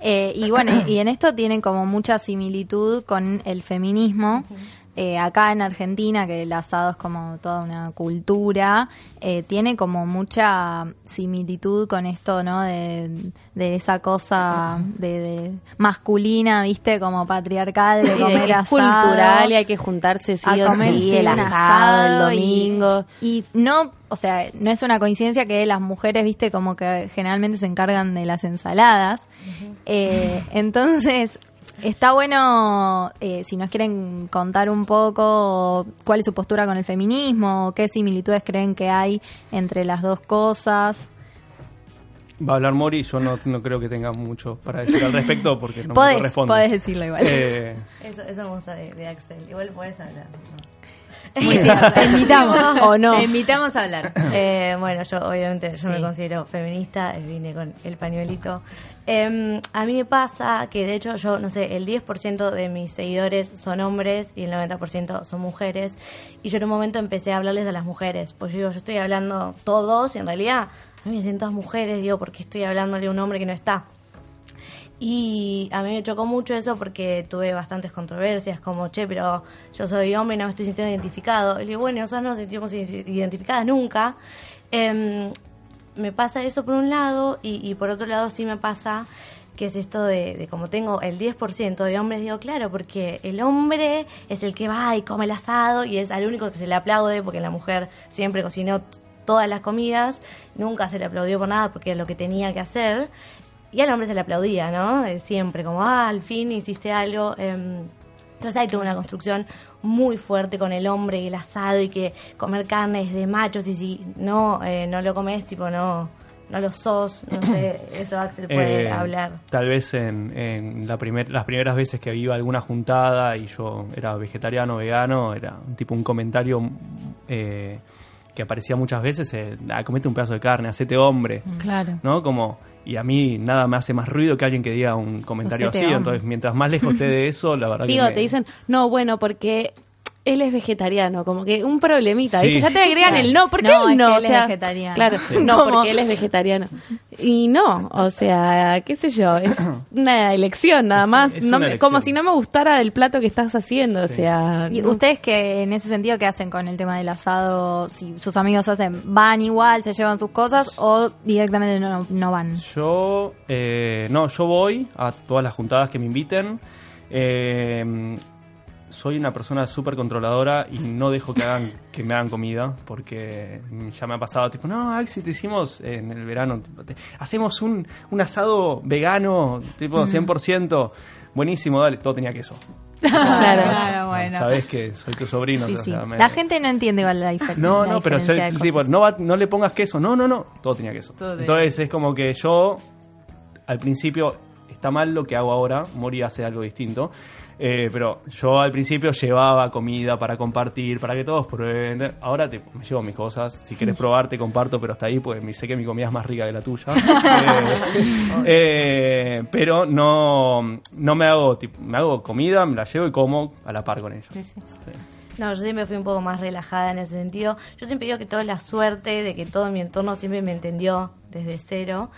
Eh, y bueno, y en esto tienen como mucha similitud con el feminismo. Eh, acá en Argentina, que el asado es como toda una cultura, eh, tiene como mucha similitud con esto, ¿no? De, de esa cosa de, de masculina, ¿viste? Como patriarcal, de Sí, comer es asado cultural y hay que juntarse sí a o comer sí, el asado, el domingo. Y, no, o sea, no es una coincidencia que las mujeres, viste, como que generalmente se encargan de las ensaladas. Eh, entonces, está bueno, eh, si nos quieren contar un poco cuál es su postura con el feminismo, qué similitudes creen que hay entre las dos cosas. Va a hablar Mori, yo no, no creo que tenga mucho para decir al respecto porque no me podés, corresponde. podés decirlo igual. Eh, Eso, eso me gusta de, de Axel. Igual puedes hablar. Muy bien, [laughs] te invitamos. O no. Te invitamos a hablar. Eh, bueno, yo obviamente yo me considero feminista, eh, vine con el pañuelito. Eh, a mí me pasa que de hecho yo, no sé, el 10% de mis seguidores son hombres y el 90% son mujeres. Y yo en un momento empecé a hablarles a las mujeres, pues yo digo, yo estoy hablando todos y en realidad a mí me siento todas mujeres, digo, porque estoy hablándole a un hombre que no está. Y a mí me chocó mucho eso porque tuve bastantes controversias, como, che, pero yo soy hombre y no me estoy sintiendo identificado. Y le digo, bueno, nosotros no nos sentimos identificadas nunca. Em, me pasa eso por un lado y, y por otro lado sí me pasa que es esto de, de como tengo el 10% de hombres, digo, claro, porque el hombre es el que va y come el asado y es al único que se le aplaude porque la mujer siempre cocinó todas las comidas, nunca se le aplaudió por nada porque era lo que tenía que hacer y al hombre se le aplaudía, ¿no? Siempre, como, ah, al fin hiciste algo. em, entonces hay toda una construcción muy fuerte con el hombre y el asado y que comer carne es de machos y si no, eh, no lo comes, tipo, no, no lo sos, no sé, [clears throat] eso Axel puede Eh, hablar. Tal vez en, en la primer, las primeras veces que iba a alguna juntada y yo era vegetariano, vegano, era un tipo un comentario eh, que aparecía muchas veces, eh, ah, comete un pedazo de carne, hacete hombre, Claro. ¿no? Como, y a mí nada me hace más ruido que alguien que diga un comentario así, entonces mientras más lejos esté de eso, la verdad Sí, que o me- te dicen, no, bueno, porque él es vegetariano, como que un problemita, Sí. ¿viste? Ya te agregan el no, ¿por qué No, él es no? que O él es sea, vegetariano. Claro, Sí. [laughs] no, porque él es vegetariano. Y no, o sea, qué sé yo, es [coughs] una elección nada más, es no como si no me gustara el plato que estás haciendo, o sea... ¿Y no. ustedes que en ese sentido qué hacen con el tema del asado? Si sus amigos hacen, ¿van igual, se llevan sus cosas o directamente no, no van? Yo, eh, no, yo voy a todas las juntadas que me inviten. Eh, soy una persona súper controladora y no dejo que hagan que me hagan comida porque ya me ha pasado tipo no Axi te hicimos en el verano te- hacemos un, un asado vegano tipo 100% buenísimo dale todo tenía queso [laughs] Claro, No, bueno. sabes que soy tu sobrino Sí, o sea, me- La gente no entiende igual la, difer- no, la no, pero diferencia tipo, no, va- no le pongas queso. No, no, no. Todo tenía queso. Todo Entonces es como que yo, al principio, está mal lo que hago ahora. Mori hace algo distinto. Eh, pero yo al principio llevaba comida para compartir, para que todos prueben. Ahora te, me llevo mis cosas. Si quieres probar, te comparto, pero hasta ahí, pues sé que mi comida es más rica que la tuya. [laughs] Eh, eh, pero no, no me hago, tipo, me hago comida, me la llevo y como a la par con ellos. Sí. No, yo siempre fui un poco más relajada en ese sentido. Yo siempre digo que toda la suerte de que todo mi entorno siempre me entendió desde cero.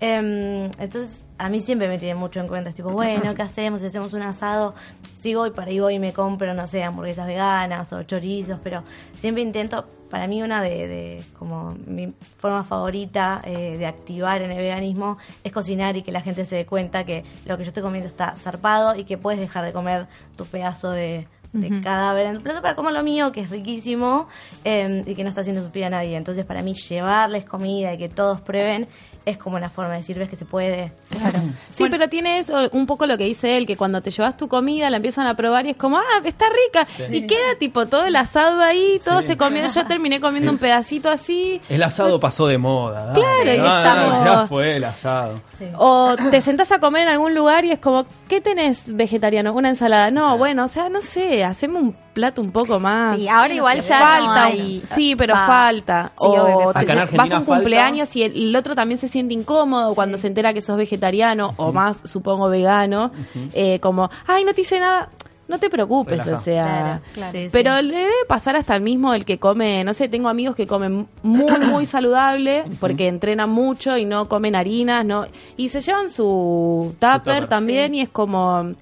Em, entonces, a mí siempre me tiene mucho en cuenta. Es tipo, bueno, ¿qué hacemos? Si hacemos un asado, sí voy para ahí voy y me compro, no sé, hamburguesas veganas o chorizos, pero siempre intento, para mí una de, de como mi forma favorita eh, de activar en el veganismo es cocinar y que la gente se dé cuenta que lo que yo estoy comiendo está zarpado y que puedes dejar de comer tu pedazo de, de cadáver en plato para comer lo mío, que es riquísimo eh, y que no está haciendo sufrir a nadie. Entonces, para mí, llevarles comida y que todos prueben es como una forma de decir, ves que se puede. Claro. Sí, pero tiene eso, un poco lo que dice él, que cuando te llevas tu comida la empiezan a probar y es como, ah, está rica. Y queda tipo todo el asado ahí, todo se comió. Yo [laughs] terminé comiendo un pedacito así. El asado pasó de moda. dale. Claro, y no, ya fue el asado. O te sentás a comer en algún lugar y es como, ¿qué tenés vegetariano? Una ensalada. No, bueno, o sea, no sé, hacemos un plato un poco más. Sí, ahora igual ya falta. no hay- Sí, pero va. falta. Sí, o falta. te vas a un falta. cumpleaños y el, el otro también se siente incómodo cuando se entera que sos vegetariano o más, supongo, vegano. eh, como, ay, no te hice nada. No te preocupes, Relaja. o sea. Claro, claro. Sí, sí. Pero le debe pasar hasta el mismo el que come, no sé, tengo amigos que comen muy, muy [clears throat] saludable porque entrenan mucho y no comen harinas, no y se llevan su tupper tupper, también y es como,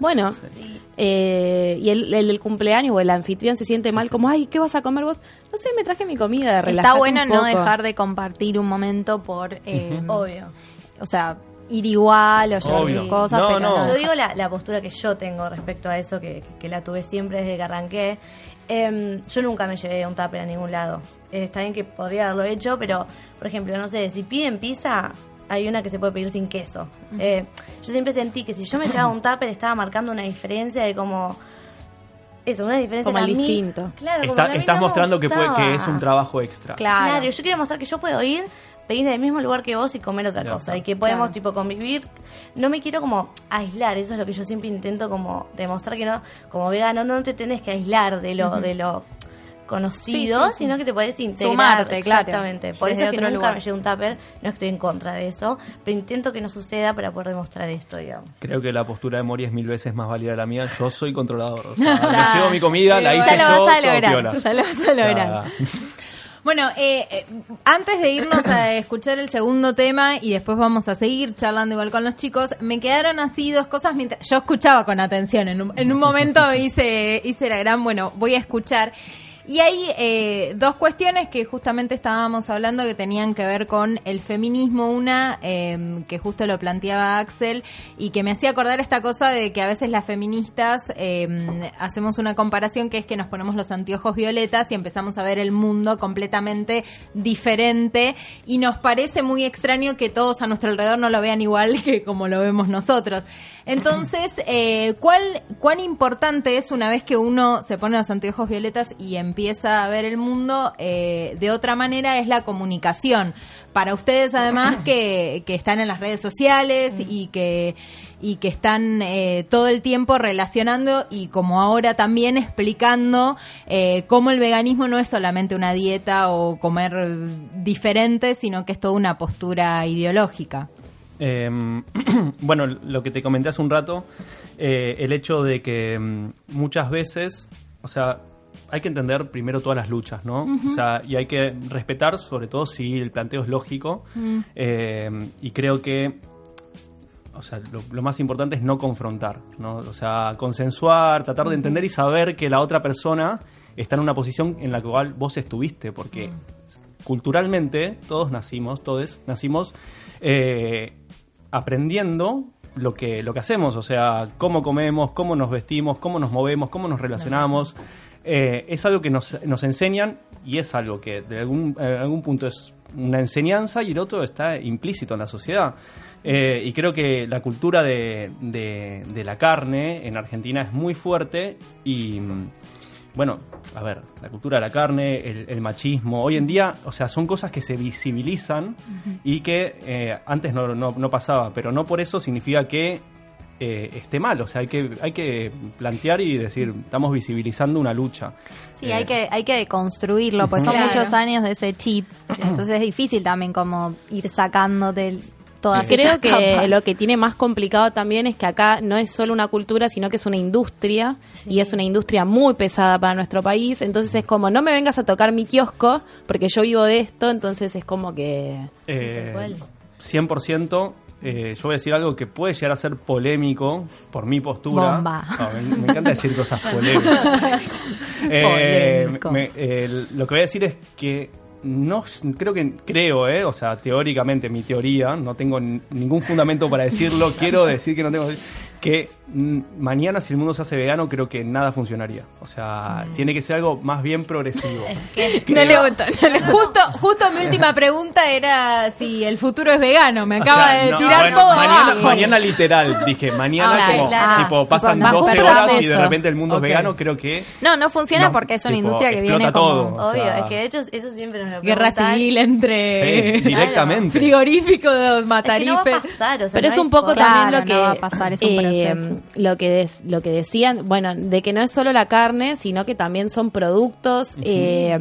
bueno, eh, y el, el cumpleaños o el anfitrión se siente mal como, ay, ¿qué vas a comer vos? No sé, me traje mi comida, Está relajate bueno un no dejar de compartir un momento por, eh, Obvio. o sea, ir igual o llevar Obvio. sus cosas, No, pero no. no. Yo digo la, la postura que yo tengo respecto a eso, que, que la tuve siempre desde que arranqué. Em, yo nunca me llevé un tupper a ningún lado. Eh, está bien que podría haberlo hecho, pero, por ejemplo, no sé, si piden pizza, hay una que se puede pedir sin queso. Eh, yo siempre sentí que si yo me [clears throat] llevaba un tupper estaba marcando una diferencia de como... Eso, una diferencia Como el mí- distinto. Claro, Está- estás no mostrando que, puede- que es un trabajo extra. Claro. Claro, yo quiero mostrar que yo puedo ir, pedir en el mismo lugar que vos y comer otra cosa. Y que podemos, Claro. tipo, convivir. No me quiero como aislar, eso es lo que yo siempre intento como demostrar que no, como vegano, no te tenés que aislar de lo, de lo conocido, Sí, sí, sí. sino que te podés integrar. Sumarte, claro. Exactamente. Por Desde eso es que otro nunca lugar. me llevo un tupper, no estoy en contra de eso, pero intento que no suceda para poder demostrar esto, digamos. Creo que la postura de Mori es mil veces más válida que la mía. Yo soy controlador. O sea, Ya. me llevo mi comida, la Ya hice lo yo, vas a lograr, ya lo vas a O sea, lograr. [laughs] Bueno, eh, eh, antes de irnos a escuchar el segundo tema y después vamos a seguir charlando igual con los chicos, me quedaron así dos cosas mientras yo escuchaba con atención. En un, en un momento hice, hice la gran, bueno, voy a escuchar. Y hay eh, dos cuestiones que justamente estábamos hablando que tenían que ver con el feminismo. Una, eh, que justo lo planteaba Axel, y que me hacía acordar esta cosa de que a veces las feministas eh, hacemos una comparación que es que nos ponemos los anteojos violetas y empezamos a ver el mundo completamente diferente y nos parece muy extraño que todos a nuestro alrededor no lo vean igual que como lo vemos nosotros. Entonces, eh, ¿cuál, ¿cuán importante es una vez que uno se pone los anteojos violetas y empieza a ver el mundo eh, de otra manera? Es la comunicación. Para ustedes, además, que, que están en las redes sociales y que y que están eh, todo el tiempo relacionando y como ahora también explicando eh, cómo el veganismo no es solamente una dieta o comer diferente, sino que es toda una postura ideológica. Eh, [clears throat] bueno, lo que te comenté hace un rato, el hecho de que mm, muchas veces, o sea, hay que entender primero todas las luchas, ¿no? O sea, y hay que respetar, sobre todo si el planteo es lógico. Eh, y creo que, o sea, lo, lo más importante es no confrontar, ¿no? O sea, consensuar, tratar de entender y saber que la otra persona está en una posición en la cual vos estuviste, porque culturalmente todos nacimos, todos nacimos eh, aprendiendo lo que, lo que hacemos, o sea, cómo comemos, cómo nos vestimos, cómo nos movemos, cómo nos relacionamos. Eh, es algo que nos, nos enseñan y es algo que de algún, en algún punto es una enseñanza y el otro está implícito en la sociedad. Eh, y creo que la cultura de, de- de la carne en Argentina es muy fuerte y, mm, bueno, a ver, la cultura de la carne, el, el machismo, hoy en día, o sea, son cosas que se visibilizan y que eh, antes no, no- no pasaba, pero no por eso significa que eh, esté mal, o sea, hay que, hay que plantear y decir, estamos visibilizando una lucha. Sí, Eh, hay que hay que deconstruirlo, pues son Claro. muchos años de ese chip. [clears throat] Entonces es difícil también como ir sacándote todas. Creo esas que capas. lo que tiene más complicado también es que acá no es solo una cultura, sino que es una industria y es una industria muy pesada para nuestro país. Entonces es como, no me vengas a tocar mi kiosco porque yo vivo de esto, entonces es como que... Eh, cual. 100%. Eh, yo voy a decir algo que puede llegar a ser polémico por mi postura. No, me, me encanta decir cosas polémicas. [laughs] Eh, me- eh, lo que voy a decir es que no creo que creo, eh, o sea, teóricamente mi teoría, no tengo ningún fundamento para decirlo, [laughs] quiero decir que no tengo que mañana si el mundo se hace vegano creo que nada funcionaría. O sea, Mm. tiene que ser algo más bien progresivo. No le gustó, no le- justo, justo mi última pregunta era si el futuro es vegano. Me O acaba sea, de no, tirar bueno, todo mañana, abajo. mañana literal, dije, mañana Ah, como claro. tipo pasan Tipo, más 12 corto horas y de repente el mundo es vegano, creo que No, no funciona No, porque es una tipo, industria que viene todo. como... O Obvio, sea- es que de hecho eso siempre nos lo Guerra civil entre Sí, [laughs] directamente. frigoríficos, Es que no va a matarifes. pasar, o sea, Pero no es un poco también lo que no va a pasar, es un eh, proceso. Lo que des- lo que decían, bueno, de que no es solo la carne, sino que también son productos eh,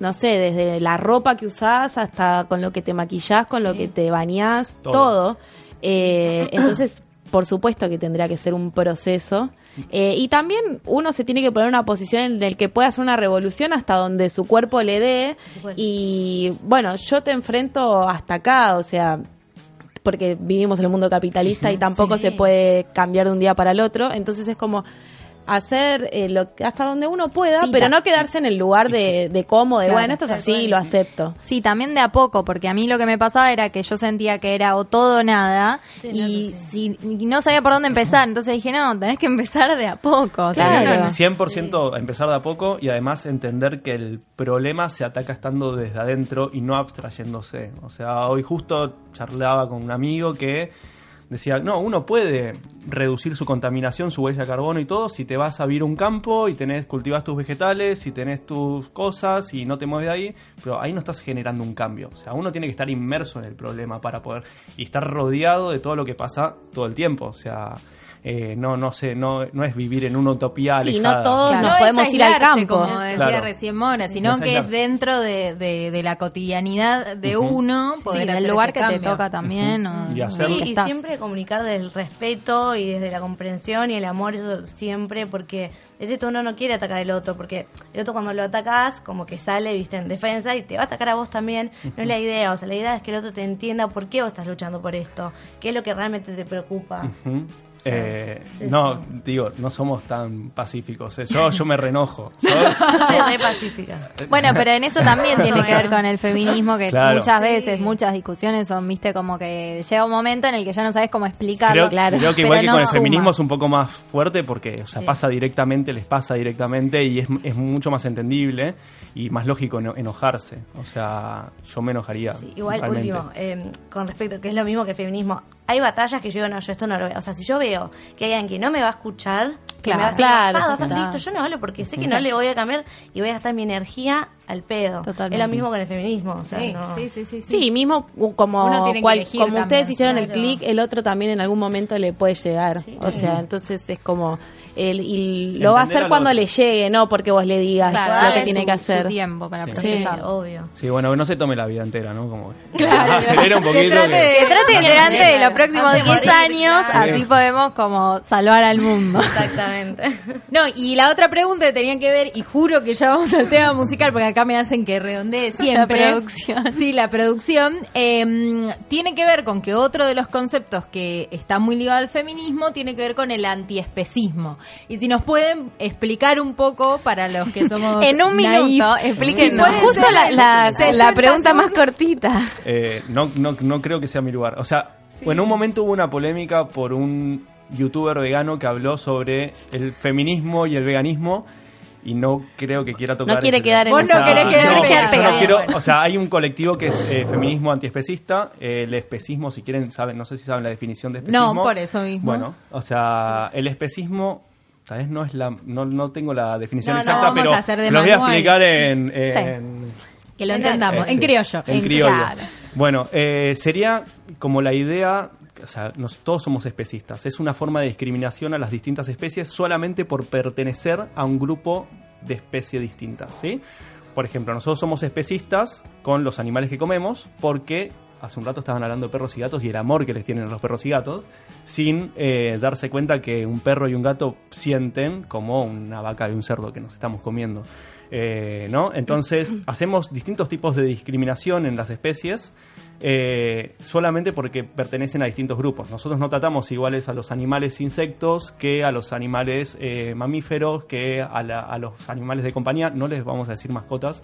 no sé, desde la ropa que usás hasta con lo que te maquillás, con lo que te bañás, Todo. todo. Eh, entonces, por supuesto que tendría que ser un proceso. Eh, y también uno se tiene que poner en una posición en la que pueda hacer una revolución hasta donde su cuerpo le dé. Bueno. Y bueno, yo te enfrento hasta acá, o sea, porque vivimos en el mundo capitalista y tampoco se puede cambiar de un día para el otro. Entonces es como hacer eh, lo que- hasta donde uno pueda, Sí, pero no quedarse en el lugar de, de cómo, de Claro, bueno, esto es así, lo acepto. Sí, también de a poco, porque a mí lo que me pasaba era que yo sentía que era o todo o nada Sí, no, y, eso si, y no sabía por dónde empezar. Entonces dije, no, tenés que empezar de a poco. o sea, Claro. no, no. 100% empezar de a poco y además entender que el problema se ataca estando desde adentro y no abstrayéndose. O sea, hoy justo charlaba con un amigo que decía, no, uno puede reducir su contaminación, su huella de carbono y todo si te vas a vivir un campo y tenés, cultivas tus vegetales y tenés tus cosas y no te mueves de ahí, pero ahí no estás generando un cambio. O sea, uno tiene que estar inmerso en el problema para poder y estar rodeado de todo lo que pasa todo el tiempo. O sea, eh, no, no sé, no, no es vivir en una utopía Sí, alejada. no todos Claro. nos no podemos ir al campo. como decía Claro. recién Mora, No sino que es dentro de, de- de la cotidianidad de uno Sí, poder del hacer lugar ese que te toca también. o- Y o hacerlo. el Sí, y estás. siempre comunicar desde el respeto y desde la comprensión y el amor, eso siempre, porque es esto, uno no quiere atacar al otro, porque el otro cuando lo atacás, como que sale, viste, en defensa y te va a atacar a vos también. No es la idea, o sea, la idea es que el otro te entienda por qué vos estás luchando por esto, qué es lo que realmente te preocupa. Ujú. Eh, Sí, no, sí. digo, no somos tan pacíficos. eh. Yo, yo me renojo. Yo- [laughs] Soy re pacífica. Bueno, pero en eso también tiene que ver con el feminismo, que Claro. muchas veces, muchas discusiones son, viste, como que llega un momento en el que ya no sabes cómo explicarlo. creo, claro. creo que Pero igual que no con el suma. feminismo es un poco más fuerte porque, o sea, Sí. pasa directamente, les pasa directamente y es, es mucho más entendible y más lógico eno- enojarse. O sea, yo me enojaría. Sí, igual, realmente. último, eh, con respecto, que es lo mismo que el feminismo, hay batallas que yo digo, no, yo esto no lo veo. O sea, si yo veo que hay alguien que no me va a escuchar, que Claro, me va a hacer claro, pasado, sí, o sea, listo, yo no hablo porque sé que no le voy a cambiar y voy a gastar mi energía al pedo. Totalmente. Es lo mismo con el feminismo. O sea, Sí, no- sí, sí, sí, Sí, mismo como, cual- también, ustedes hicieron el clic, el otro también en algún momento le puede llegar. O sea, entonces es como... El, y lo va a hacer cuando le llegue, no porque vos le digas Claro, lo que tiene su- que hacer. su tiempo para Sí, procesar. obvio. Sí, bueno, que no se tome la vida entera, ¿no? Como Claro. [laughs] acelera un Que poquito. trate que- de- Que trate de los próximos Antes de 10 morir, años, claro. así podemos como salvar al mundo. Exactamente. [laughs] No, y la otra pregunta que tenía que ver, y juro que ya vamos al tema musical, porque acá me hacen que redondee siempre. La producción. Sí, la producción. eh, tiene que ver con que otro de los conceptos que está muy ligado al feminismo tiene que ver con el antiespecismo. Y si nos pueden explicar un poco para los que [laughs] somos. En un naif, minuto, si explíquenos. Justo la, la, 60 la pregunta más cortita. Eh, no, no, no creo que sea mi lugar. O sea, bueno, en un momento hubo una polémica por un youtuber vegano que habló sobre el feminismo y el veganismo y no creo que quiera tocar No quiere ese quedar en Vos no querés quedar no, pegado. yo no Bien, quiero- bueno. o sea, hay un colectivo que es eh, feminismo antiespecista, eh, el especismo, si quieren, saben, no sé si saben la definición de especismo. No, por eso mismo. Bueno, o sea, el especismo tal vez no es la no, no tengo la definición No, exacta, pero de lo voy a explicar en, en- Que lo entendamos. eh, en criollo. En criollo. Claro. Bueno, eh, sería como la idea, o sea, nos- todos somos especistas. Es una forma de discriminación a las distintas especies solamente por pertenecer a un grupo de especie distinta, ¿sí? Por ejemplo, nosotros somos especistas con los animales que comemos porque hace un rato estaban hablando de perros y gatos y el amor que les tienen los perros y gatos, sin eh, darse cuenta que un perro y un gato sienten como una vaca y un cerdo que nos estamos comiendo. Eh, ¿no? Entonces, [clears throat] hacemos distintos tipos de discriminación en las especies eh, solamente porque pertenecen a distintos grupos. Nosotros no tratamos iguales a los animales insectos que a los animales eh, mamíferos, que a, la- a los animales de compañía. No les vamos a decir mascotas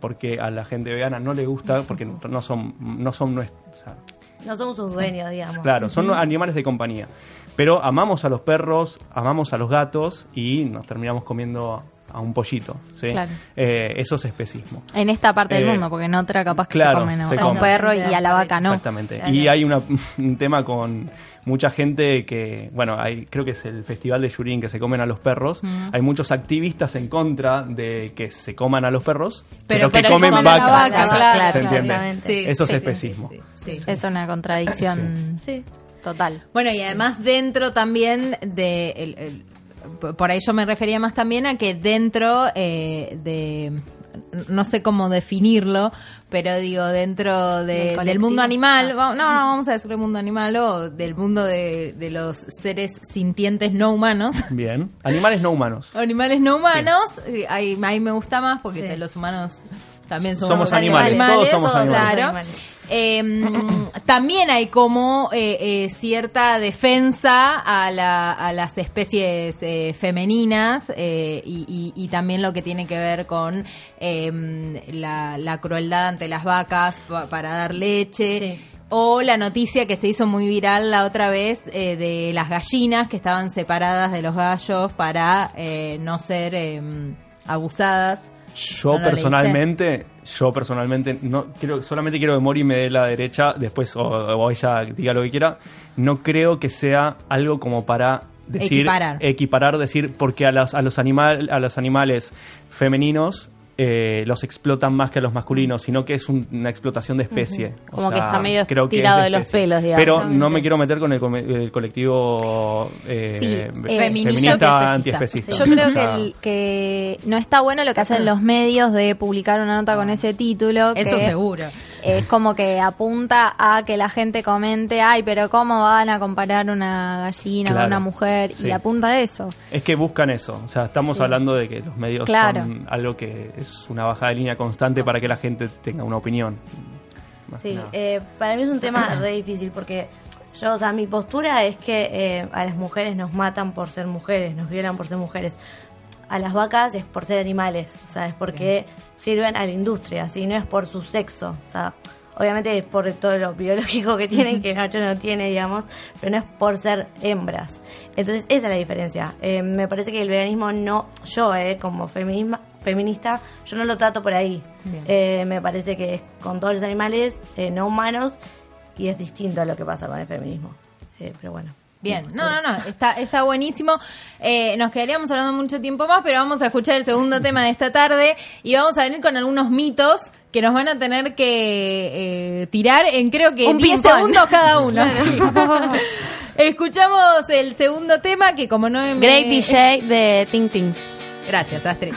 porque a la gente vegana no le gusta, porque no son, no son nuestros. o sea, No somos sus dueños, digamos. Claro, son animales de compañía. Pero amamos a los perros, amamos a los gatos y nos terminamos comiendo a un pollito. ¿sí? Claro. Eh, eso es especismo. En esta parte del Eh, mundo, porque en otra capaz que claro, se comen a un perro y a la vaca no. Exactamente. Claro. Y hay una- [laughs] un tema con mucha gente que, bueno, hay, creo que es el festival de Yurín que se comen a los perros. Hay muchos activistas en contra de que se coman a los perros, pero, que pero comen comen vacas. vaca, ¿se claro, entiende? Sí, Eso es sí, especismo. sí, sí, sí. Es una contradicción Sí. total. Bueno, y además dentro también de... el- el- por ahí yo me refería más también a que dentro eh, de... No sé cómo definirlo, pero digo, dentro de- ¿Del mundo animal, Ah. va- no, no, vamos a decir el mundo animal o del mundo de, de los seres sintientes no humanos, [laughs] Bien. Animales no humanos. animales no humanos, eh, ahí, ahí me gusta más porque Sí. los humanos también somos, Somos animales, todos somos animales. Claro. animales. Eh, también hay como eh, eh, cierta defensa a, la- a las especies eh, femeninas eh, y, y- y también lo que tiene que ver con eh, la, la crueldad ante las vacas pa- para dar leche. Sí. O la noticia que se hizo muy viral la otra vez eh, de las gallinas que estaban separadas de los gallos para eh, no ser eh, abusadas. Yo ¿No lo personalmente, yo personalmente, no quiero, solamente quiero que Mori me dé la derecha, después o, o ella diga lo que quiera. No creo que sea algo como para decir Equiparar. equiparar, decir porque a los a los animal, a los animales femeninos eh, los explotan más que a los masculinos, sino que es un- una explotación de especie. O Como que está medio creo que es tirado de los especie. pelos, digamos. Pero no me quiero meter con el, come- el colectivo eh, Sí, ve- eh, feminista feminista antiespecista. Yo creo O sea, que, el- que no está bueno lo que hacen los medios de publicar una nota con ese título. Eso que seguro. Es como que apunta a que la gente comente, ay, pero ¿cómo van a comparar una gallina con Claro, una mujer? sí. Y apunta a eso. Es que buscan eso. O sea, estamos hablando de que los medios Claro. son algo que es una bajada de línea constante para que la gente tenga una opinión. Sí, eh, para mí es un tema re difícil porque yo, o sea, mi postura es que eh, a las mujeres nos matan por ser mujeres, nos violan por ser mujeres. A las vacas es por ser animales, o sea, es porque sirven a la industria, ¿sí? no es por su sexo. O sea, obviamente es por todo lo biológico que tienen, que Nacho no tiene, digamos, pero no es por ser hembras. Entonces, esa es la diferencia. Eh, me parece que el veganismo no, yo, eh, como feminisma, feminista, yo no lo trato por ahí. Eh, me parece que es con todos los animales eh, no humanos y es distinto a lo que pasa con el feminismo. Eh, pero bueno. Bien, no, no, no, [laughs] está, está buenísimo. Eh, nos quedaríamos hablando mucho tiempo más, pero vamos a escuchar el segundo tema de esta tarde y vamos a venir con algunos mitos que nos van a tener que eh, tirar en creo que Un 10 ping-pong. segundos cada [laughs] uno. sí. [laughs] Escuchamos el segundo tema que como no me... Great DJ de Ting Tings. Gracias, Astrid.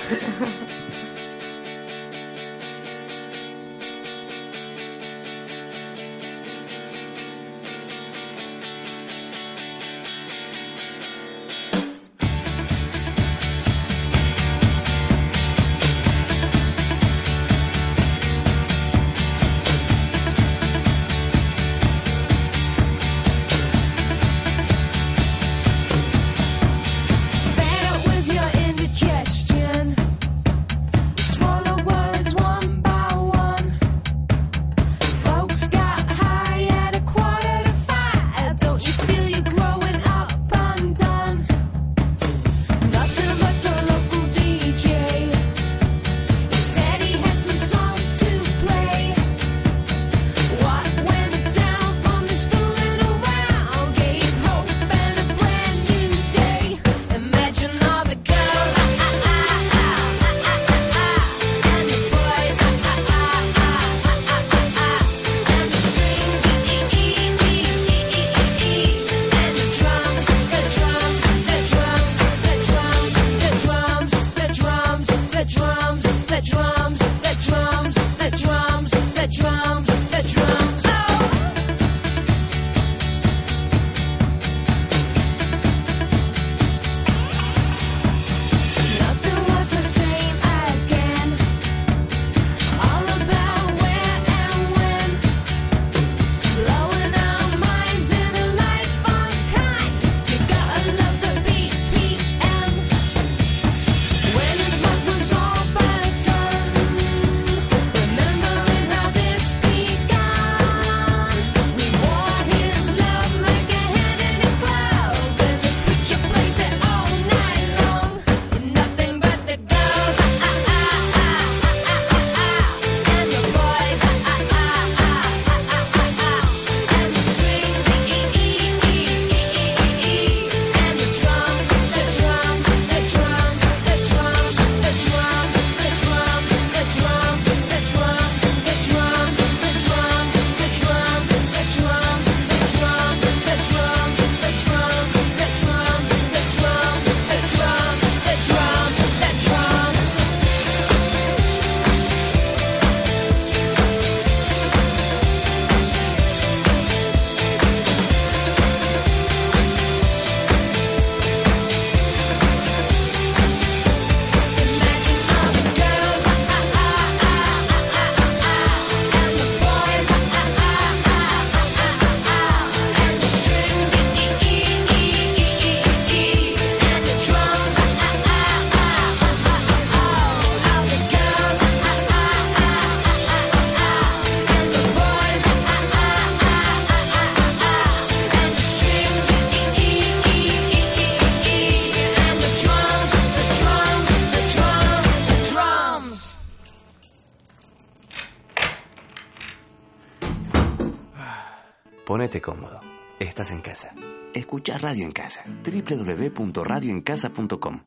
Radio en Casa. www.radioencasa.com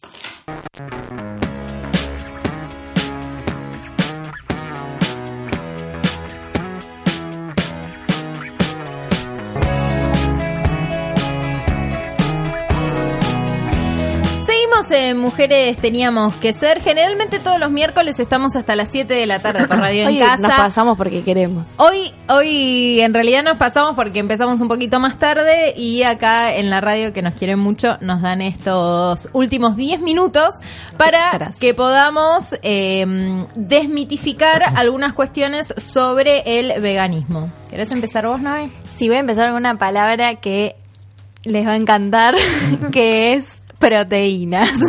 Mujeres Teníamos que Ser. Generalmente todos los miércoles estamos hasta las 7 de la tarde por Radio en Casa. nos pasamos porque queremos. Hoy, hoy en realidad nos pasamos porque empezamos un poquito más tarde y acá en la radio que nos quieren mucho nos dan estos últimos 10 minutos para Extras. que podamos eh, desmitificar algunas cuestiones sobre el veganismo. ¿Querés empezar vos, Nae? Si voy a empezar con una palabra que les va a encantar, [laughs] que es proteínas. [laughs]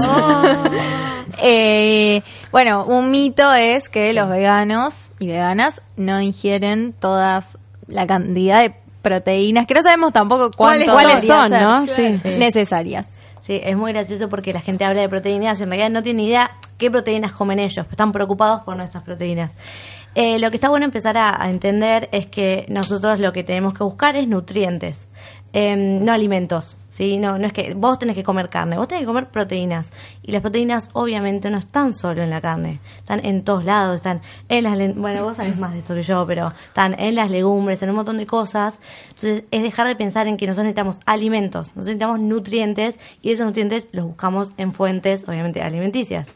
Eh, bueno, un mito es que los veganos y veganas no ingieren todas la cantidad de proteínas, que no sabemos tampoco cuántas ¿Cuáles son, no? Sí. Necesarias. Sí, es muy gracioso porque la gente habla de proteínas y en realidad no tiene ni idea qué proteínas comen ellos, están preocupados por nuestras proteínas. Eh, lo que está bueno empezar a, a entender es que nosotros lo que tenemos que buscar es nutrientes, eh, no alimentos. ¿Sí? No, no es que vos tenés que comer carne, vos tenés que comer proteínas. Y las proteínas obviamente no están solo en la carne, están en todos lados, están en las... Bueno, vos sabés más de esto que yo, pero están en las legumbres, en un montón de cosas. Entonces es dejar de pensar en que nosotros necesitamos alimentos, nosotros necesitamos nutrientes y esos nutrientes los buscamos en fuentes, obviamente, alimenticias.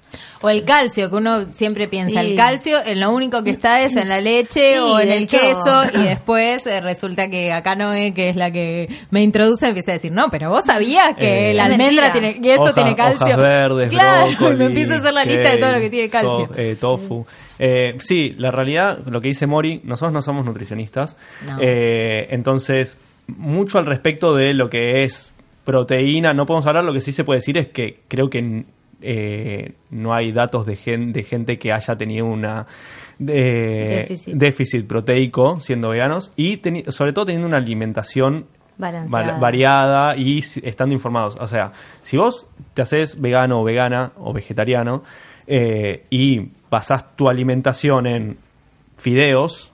O el calcio, que uno siempre piensa, Sí. el calcio en lo único que está es en la leche Sí, o en el hecho. queso y después eh, resulta que acá Noé, que es la que me introduce, empieza a decir, no, pero vos sabías que Eh, la almendra mentira. tiene, que esto Hoja- tiene calcio. hojas verdes, claro, y [laughs] me empieza a hacer la lista de todo lo que tiene calcio. so- eh, tofu. Eh, sí, la realidad, lo que dice Mori, nosotros no somos nutricionistas. No. Entonces, mucho al respecto de lo que es proteína, no podemos hablar. Lo que sí se puede decir es que creo que eh, no hay datos de, gen- de gente que haya tenido una Déficit. déficit proteico siendo veganos y sobre todo teniendo una alimentación Variada y estando informados. O sea, si vos te haces vegano o vegana o vegetariano eh, y basás tu alimentación en fideos,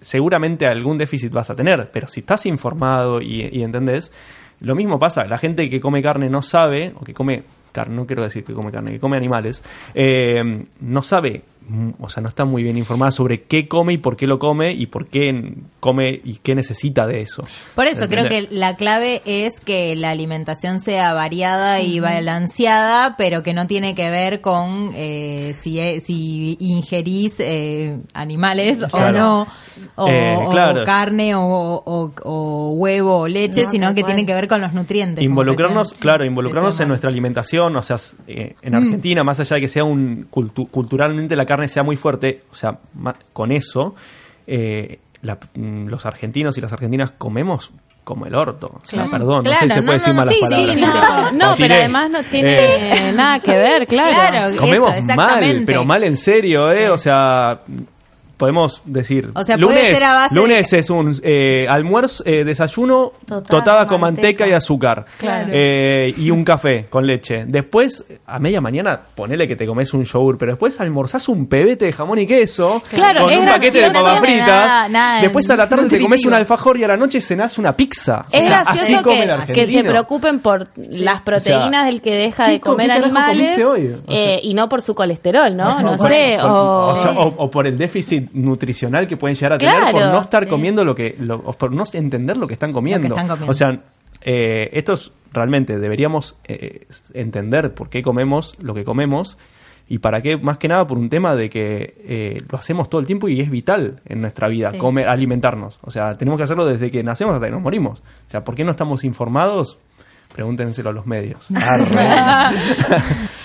seguramente algún déficit vas a tener, pero si estás informado y, y entendés, lo mismo pasa, la gente que come carne no sabe, o que come carne, no quiero decir que come carne, que come animales, eh, no sabe, o sea, no está muy bien informada sobre qué come y por qué lo come y por qué come y qué necesita de eso. Por eso creo que la clave es que la alimentación sea variada y balanceada, pero que no tiene que ver con eh, si, e- si ingerís eh, animales Claro. o no, o, Eh, o carne o, o- o huevo o leche, No, sino que cual. tiene que ver con los nutrientes. Involucrarnos, claro, involucrarnos en nuestra alimentación, o sea, eh, en Argentina, más allá de que sea un cultu- culturalmente la carne sea muy fuerte, o sea, con eso, eh, la- mm, los argentinos y las argentinas comemos como el orto. O sea, Claro. perdón, no Claro, sé si se no, puede no, decir no, malas sí, palabras. sí, se. No, pero además no tiene Eh, nada que ver, claro. Claro, Comemos eso, mal, pero mal en serio, ¿eh? O sea, podemos decir. O sea, puede lunes, ser a base lunes es un eh, almuerzo, eh, desayuno, Totada totada con manteca manteca. y azúcar. Claro. Eh, y un café con leche. Después, a media mañana, ponele que te comes un yogur, pero después almorzás un pebete de jamón y queso Claro, con un paquete de papas fritas. nada- nada después a la tarde te comes un alfajor y a la noche cenás una pizza. Es O sea, gracioso así come que, que se preocupen por las proteínas del que deja ¿qué de co- comer animales hoy? O sea- eh, y no por su colesterol, ¿no? No, sé. por- o, o sea, o- o por el déficit nutricional que pueden llegar a tener Claro. por no estar Sí. comiendo lo que, lo- por no entender lo que están comiendo. están comiendo. O sea, eh, esto es realmente deberíamos eh, entender por qué comemos lo que comemos y para qué, más que nada por un tema de que eh, lo hacemos todo el tiempo y es vital en nuestra vida, Sí. comer, alimentarnos. O sea, tenemos que hacerlo desde que nacemos hasta que nos morimos. O sea, ¿por qué no estamos informados? Pregúntenselo a los medios. [laughs] [laughs]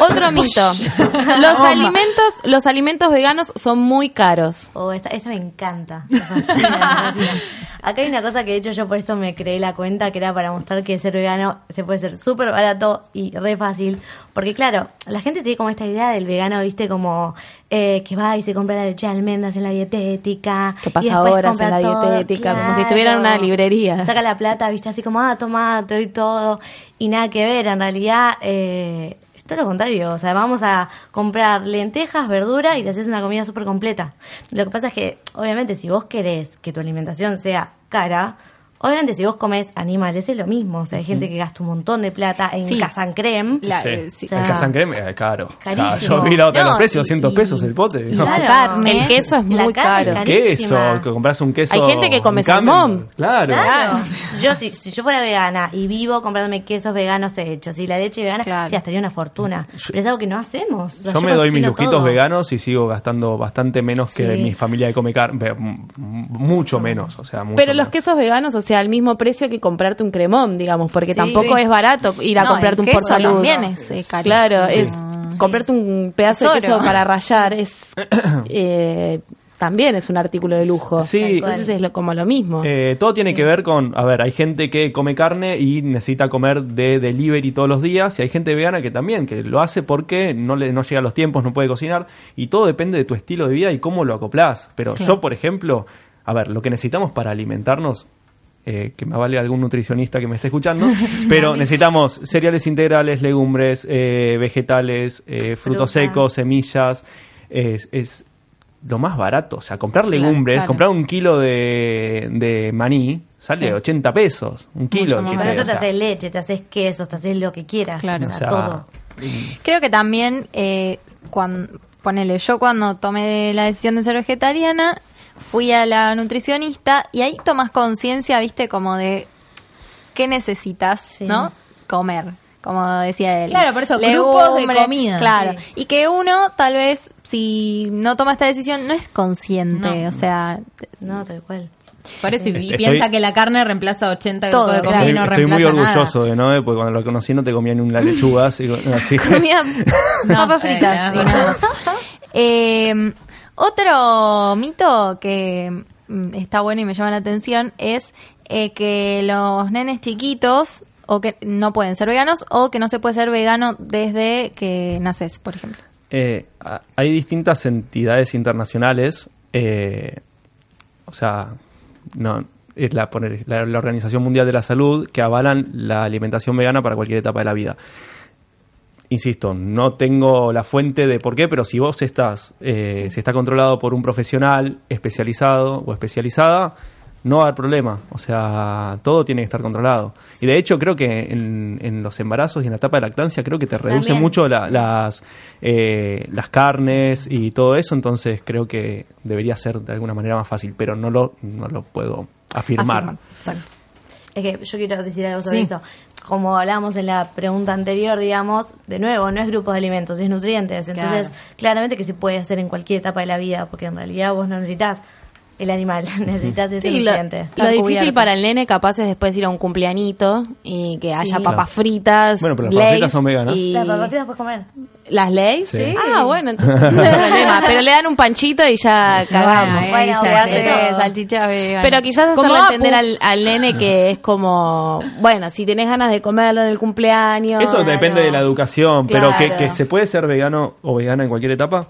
Otro mito. [laughs] Los alimentos, los alimentos veganos son muy caros. Oh, esta, esta me encanta. [laughs] Acá hay una cosa que de hecho yo por esto me creé la cuenta que era para mostrar que ser vegano se puede ser súper barato y re fácil. Porque claro, la gente tiene como esta idea del vegano, viste, como eh, que va y se compra la leche de almendras en la dietética. Que pasa horas en la todo, dietética, como si estuviera en una librería. Saca la plata, viste, así como, ah, toma, te doy todo. Y nada que ver, en realidad... Eh, todo lo contrario, o sea, vamos a comprar lentejas, verdura y te haces una comida súper completa. Lo que pasa es que, obviamente, si vos querés que tu alimentación sea cara. Obviamente, si vos comes animales es lo mismo. O sea, hay gente que gasta un montón de plata en Sí. Casan Creme. La- Sí. eh, sí. O sea, el Casan Creme es caro. O sea, Carísimo. yo vi la otra de No, los precios, y- 200 y- pesos el pote. No. la carne. El queso es La muy carne caro. carísima. Queso, que compras un queso. Hay gente que come salmón. Claro. Claro. Yo, si, si yo fuera vegana y vivo comprándome quesos veganos hechos y la leche vegana, Claro. sí, gastaría una fortuna. Pero es algo que no hacemos. O sea, Yo me doy mis lujitos todo. veganos y sigo gastando bastante menos que mi familia que come carne. Mucho menos, o sea, mucho Pero los quesos veganos, o sea, al mismo precio que comprarte un cremón, digamos, porque Sí. tampoco Sí. es barato ir a No, comprarte el un por salud. también es, eh, carísimo. Claro, es Sí. comprarte un pedazo de queso para rayar es [coughs] eh, también es un artículo de lujo. Sí. entonces es lo- como lo mismo. Eh, todo tiene que ver con, a ver, hay gente que come carne y necesita comer de delivery todos los días y hay gente vegana que también, que lo hace porque no le no llega a los tiempos, no puede cocinar y todo depende de tu estilo de vida y cómo lo acoplás. Pero yo, por ejemplo, a ver, lo que necesitamos para alimentarnos, eh, que me vale algún nutricionista que me esté escuchando, [laughs] pero necesitamos cereales integrales, legumbres, eh, vegetales, eh, frutos Fruta. secos, semillas, es, es lo más barato. O sea, comprar legumbres, claro. comprar un kilo de, de maní, sale Sí. 80 pesos. Un kilo. Mucho te- eso o te haces leche, te haces quesos, te haces lo que quieras. Claro. O o sea, sea, todo. Creo que también, eh, cuando, ponele, yo cuando tomé la decisión de ser vegetariana, fui a la nutricionista y ahí tomas conciencia, viste, como de qué necesitas, Sí. ¿no? Comer. Como decía él. Claro, por eso, grupos de comida. Claro. Sí. Y que uno, tal vez, si no toma esta decisión, no es consciente. No. O sea, No, tal cual. Por eso, y Estoy- piensa que la carne reemplaza 80 Todo, grupos de comida y Estoy, no estoy muy orgulloso de Noé, porque cuando lo conocí no te comía ni una lechuga, así, [laughs] así. comía No, [laughs] papas [laughs] eh, fritas. no. y nada más. Eh, otro mito que mm, está bueno y me llama la atención es eh, que los nenes chiquitos o que no pueden ser veganos o que no se puede ser vegano desde que naces, por ejemplo. Eh, hay distintas entidades internacionales, eh, o sea, no, la, la, la Organización Mundial de la Salud, que avalan la alimentación vegana para cualquier etapa de la vida. Insisto, no tengo la fuente de por qué, pero si vos estás, eh, si está controlado por un profesional especializado o especializada, no va a haber problema. O sea, todo tiene que estar controlado. Y de hecho, creo que en, en los embarazos y en la etapa de lactancia, creo que te reduce También. mucho la- las, eh, las carnes y todo eso. Entonces, creo que debería ser de alguna manera más fácil, pero no lo, no lo puedo afirmar. Afirman. Es que yo quiero decir algo sobre Sí. eso. Como hablábamos en la pregunta anterior, digamos, de nuevo, no es grupos de alimentos, es nutrientes. Entonces, Claro. claramente que se puede hacer en cualquier etapa de la vida, porque en realidad vos no necesitas el animal, [laughs] necesitas ese Sí, lo, nutriente. lo difícil para el nene capaz es después ir a un cumpleañito y que haya papas fritas. Bueno, pero las papas fritas son veganas. y- Las papas fritas puedes comer. ¿Las leyes? Sí. Ah, bueno, entonces no hay problema. [laughs] Pero le dan un panchito y ya cagamos. Bueno, Bueno, Se ya hace salchicha vegana. Pero quizás Como hacerle Apu. entender al, al nene que [laughs] es como, bueno, si tenés ganas de comerlo en el cumpleaños. Eso depende de la educación, pero que, que se puede ser vegano o vegana en cualquier etapa,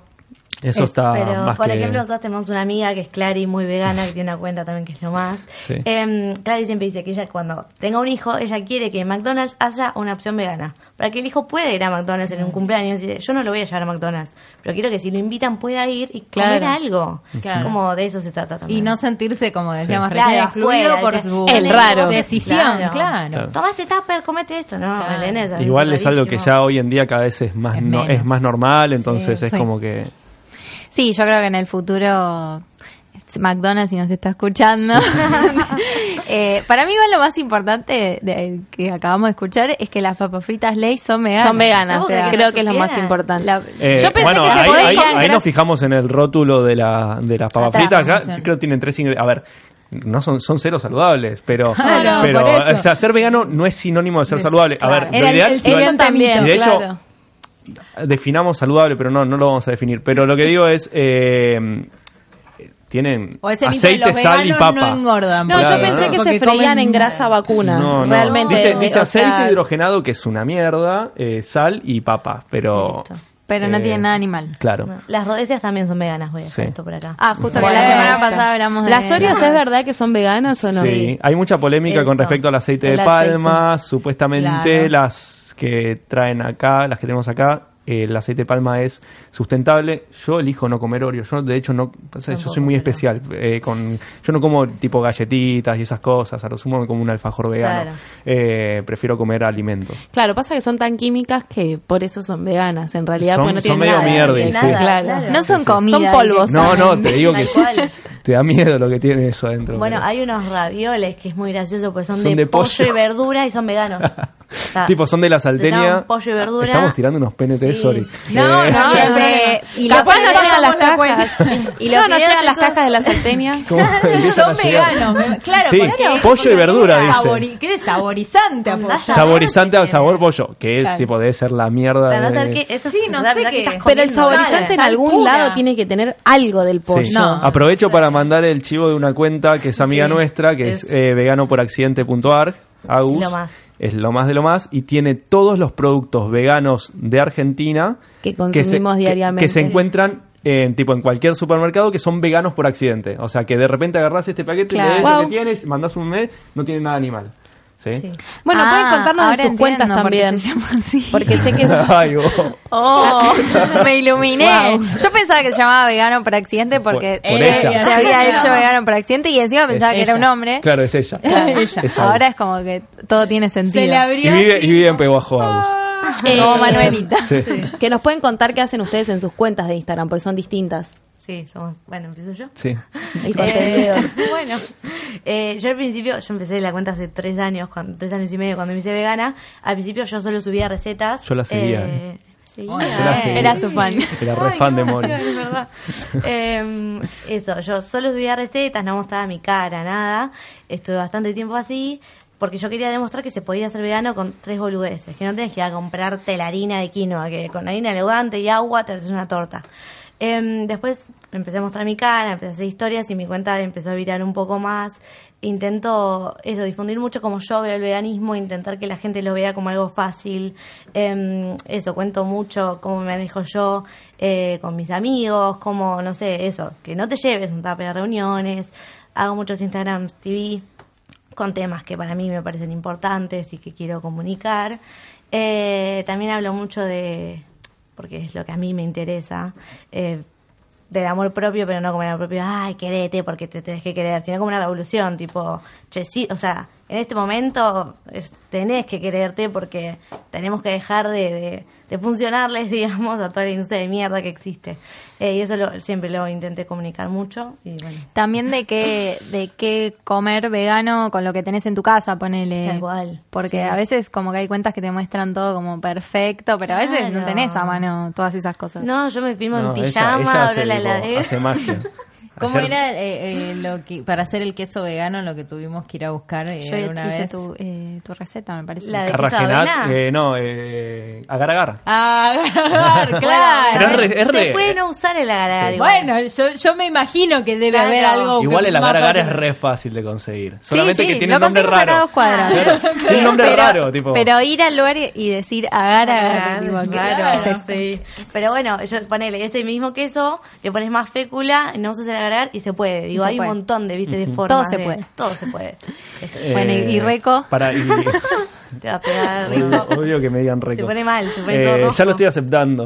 eso Es- está pero, más por que... ejemplo, nosotros tenemos una amiga que es Clary, muy vegana, que tiene una cuenta también que es lo más. Sí. Em, Clary siempre dice que ella cuando tenga un hijo, ella quiere que en McDonald's haya una opción vegana. Para que el hijo pueda ir a McDonald's en un cumpleaños y dice, yo no lo voy a llevar a McDonald's, pero quiero que si lo invitan pueda ir y comer Claro. algo. Claro. Como de eso se trata también. Y no sentirse, como decíamos Sí. recién, Claro, excluido por el su El raro. decisión, Claro. claro. Claro. Tomaste tupper, comete esto, ¿no? Claro. ¿entendés? Es Igual es algo que ya hoy en día cada vez es más, Es no- es más normal, entonces es Sí. como que... Sí, yo creo que en el futuro McDonald's si nos está escuchando. [laughs] Eh, para mí igual lo más importante de- que acabamos de escuchar es que las papas fritas Lay's son veganas. Son veganas, No, o sea, porque creo que es lo más importante. La- Eh, Yo pensé bueno, que ahí, nos fijamos en el rótulo de, la, de las papas fritas. Acá creo que tienen tres ingredientes. A ver, no son, son cero saludables, pero, [laughs] Claro, pero o sea, ser vegano no es sinónimo de ser saludable. A ver. Era lo el- ideal- el siguiente también, Y de hecho, claro. Definamos saludable, pero no, no lo vamos a definir. Pero lo que digo es, eh, tienen O ese mito de aceite, los sal y papa. no engordan. No, Claro, yo pensé ¿no? que Porque se freían comen- en grasa vacuna. No, no. Realmente. Dice, o dice sea, aceite hidrogenado, que es una mierda, eh, sal y papa, pero... Listo. pero no eh, tiene nada animal. Claro. No, Las rodecias también son veganas, voy a hacer Sí. esto por acá. Ah, justo Bueno. que la semana pasada hablamos de ¿Las Oreos es verdad que son veganas o no? Sí, hay mucha polémica con respecto al aceite de palma, supuestamente Claro. las que traen acá, las que tenemos acá, eh, el aceite de palma es sustentable. Yo elijo no comer Oreo. Yo, de hecho, no, o sea, yo soy muy especial. eh, con, yo no como tipo galletitas y esas cosas. A lo sumo me como un alfajor vegano. Claro. Eh, prefiero comer alimentos. Claro, pasa que son tan químicas que por eso son veganas. En realidad, Son- pues no son tienen medio nada. mierda, sí. Claro. Claro. No son comida. Son polvos. No, no, [laughs] te digo que cual. te da miedo lo que tiene eso adentro. Bueno, pero- hay unos ravioles que es muy gracioso porque son, Son de, de pollo. pollo. y verdura y son veganos. [laughs] Sea, tipo, son de la salteña. pollo y verdura. Estamos tirando unos PNT, Sí. sorry. No, Eh, no, no. y Capaz no llegan las la cajas. [laughs] Y No, los no llegan las cajas de la salteña. [laughs] ¿cómo empiezan [laughs] a son veganos. Claro, Sí, porque- pollo y verdura, qué dice. sabori- Qué saborizante a pollo. Saborizante al sabor pollo, que es tipo debe ser la mierda. De- eso Sí, es no verdad, sé ¿verdad qué- que estás Pero el saborizante en algún lado tiene que tener algo del pollo. No. Aprovecho para mandar el chivo de una cuenta que es amiga nuestra, que es, es- eh, veganoporaccidente.ar. Agus, Lo más. Es lo más de lo más. Y tiene todos los productos veganos de Argentina Que consumimos que- diariamente. Que, se encuentran en, tipo, en cualquier supermercado que son veganos por accidente. O sea, que de repente agarrás este paquete, Claro. lees lo Wow. que tienes, mandás un mail, no tiene nada animal. ¿Sí? Sí. Bueno, Ah, pueden contarnos ahora de sus cuentas entiendo también. se llama así. Porque sé que [laughs] Ay, vos. Oh, [laughs] me iluminé. Wow. Yo pensaba que se llamaba vegano por accidente porque Por- por eh, ella. se había hecho vegano por accidente y encima pensaba que era un ella. hombre. Claro, es ella. Claro. Es. Ahora es como que todo tiene sentido. Se le abrió Y vive, y vive en Peguajo, Agus. Eh, Como Manuelita. Sí. que nos pueden contar qué hacen ustedes en sus cuentas de Instagram, porque son distintas. Sí, somos. Bueno, empiezo yo. Sí. [laughs] El contenido. Eh, [laughs] bueno, eh, yo al principio, yo empecé la cuenta hace tres años, cuando, tres años y medio cuando me hice vegana. Al principio yo solo subía recetas. Yo la seguía, Eh, seguía. Seguía. Era su fan. Era re fan de Mori. Es verdad. Eh, eso, yo solo subía recetas, no mostraba mi cara, nada. Estuve bastante tiempo así. Porque yo quería demostrar que se podía ser vegano con tres boludeces. Que no tenés que ir a comprarte la harina de quinoa. Que con harina leudante y agua te haces una torta. Em, después empecé a mostrar mi cara, empecé a hacer historias y mi cuenta empezó a virar un poco más. Intento eso, difundir mucho como yo veo el veganismo, intentar que la gente lo vea como algo fácil. Em, eso, cuento mucho cómo me manejo yo eh, con mis amigos, cómo, no sé, eso, que no te lleves un tupper a reuniones. Hago muchos Instagrams TV con temas que para mí me parecen importantes y que quiero comunicar. Eh, también hablo mucho de, porque es lo que a mí me interesa, eh, del amor propio, pero no como el amor propio, ay, querete porque te tenés que querer, sino como una revolución, tipo, che, sí, o sea, en este momento es- tenés que quererte porque tenemos que dejar de, de- de funcionarles, [laughs] digamos, a toda la industria de mierda que existe. Eh, y eso lo, siempre lo intenté comunicar mucho y bueno. También de qué, de qué comer vegano con lo que tenés en tu casa, ponele. Tal cual, Porque sí. a veces como que hay cuentas que te muestran todo como perfecto, pero a veces no tenés a mano todas esas cosas. No, yo me filmo No, en ella- pijama, ella abro hace, la heladera. hace magia. [laughs] ¿Cómo Ayer- era eh, eh, lo que para hacer el queso vegano lo que tuvimos que ir a buscar eh, Yo alguna hice vez? tu, eh, tu receta, me parece. La de- Carragenat, eh, no, eh, agar agar. Ah, [laughs] claro. Pero es re- es Se puede no usar el agar igual. Bueno, yo, yo me imagino que debe Claro. haber algo. Igual el agar agar es re fácil de conseguir. Solamente sí, que tiene lo un nombre acá raro. dos cuadras. Claro, [laughs] tiene un nombre pero, raro, tipo. pero ir al lugar y- decir agar, agar, Agar, tipo, ¿qué- claro, es sí. Pero bueno, yo ponele ese mismo queso, le pones más fécula, no usas el agar y se puede. Digo, se hay puede. un montón de, viste, de formas. Todo se de- puede. Todo se puede. Eso, Eh, Bueno, y- y Reco. Para, y- [laughs] te va a pegar rico. odio que me digan reco. Se pone mal, se pone Eh, todo rojo. Ya lo estoy aceptando.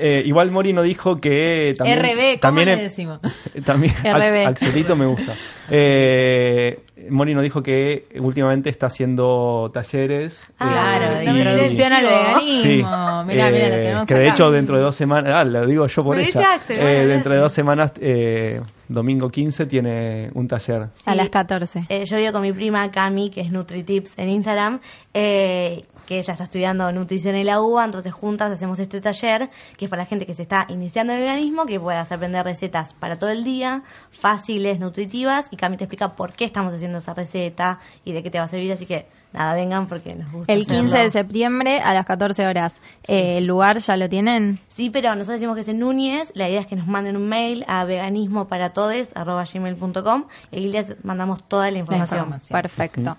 Eh, igual Mori no dijo que también, RB, ¿cómo también le es- decimos? También, [laughs] RB. Ax- Axelito me gusta. [laughs] Eh, Mori nos dijo que últimamente está haciendo talleres. Ah, Claro, de y- introducción al Sí, veganismo. Mirá, mirá, lo eh, tenemos que de acá. hecho dentro de dos semanas, ah, lo digo yo por Axel, Eh, dentro de dos semanas, eh, domingo 15, tiene un taller. A Sí. las 14. Eh, yo vivo con mi prima Cami, que es NutriTips en Instagram, eh, que ella está estudiando nutrición en la UBA, entonces juntas hacemos este taller, que es para la gente que se está iniciando en el veganismo, que puedas aprender recetas para todo el día, fáciles, nutritivas, y Cami te explica por qué estamos haciendo esa receta y de qué te va a servir, así que nada, vengan porque nos gusta. El 15 hacerlo. de septiembre a las 14 horas. Eh, ¿El lugar ya lo tienen? Sí, pero nosotros decimos que es en Núñez. La idea es que nos manden un mail a veganismoparatodes.gmail.com y ahí les mandamos toda la información. información. Perfecto.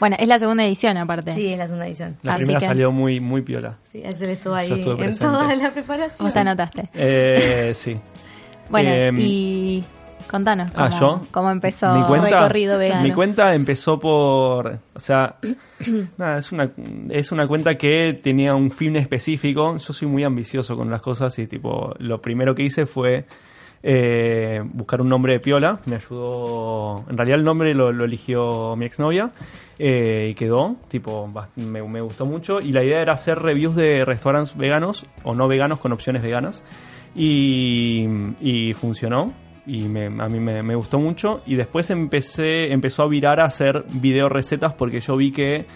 Bueno, es la segunda edición aparte. Sí, es la segunda edición. La Así primera que- salió muy, muy piola. Sí, Axel estuvo ahí en toda la preparación. Vos te anotaste. Eh, sí. Bueno, Em, y Contanos cómo, Ah, ¿yo? cómo empezó mi cuenta, recorrido vegano. Mi cuenta empezó por, o sea, [coughs] nada, es una es una cuenta que tenía un fin específico. Yo soy muy ambicioso con las cosas y tipo lo primero que hice fue eh, buscar un nombre de piola. Me ayudó, en realidad el nombre lo, eligió mi exnovia eh, y quedó, tipo me, me gustó mucho y la idea era hacer reviews de restaurantes veganos o no veganos con opciones veganas y, y funcionó y a mí me, me gustó mucho y después empecé empezó a virar a hacer video recetas porque yo vi que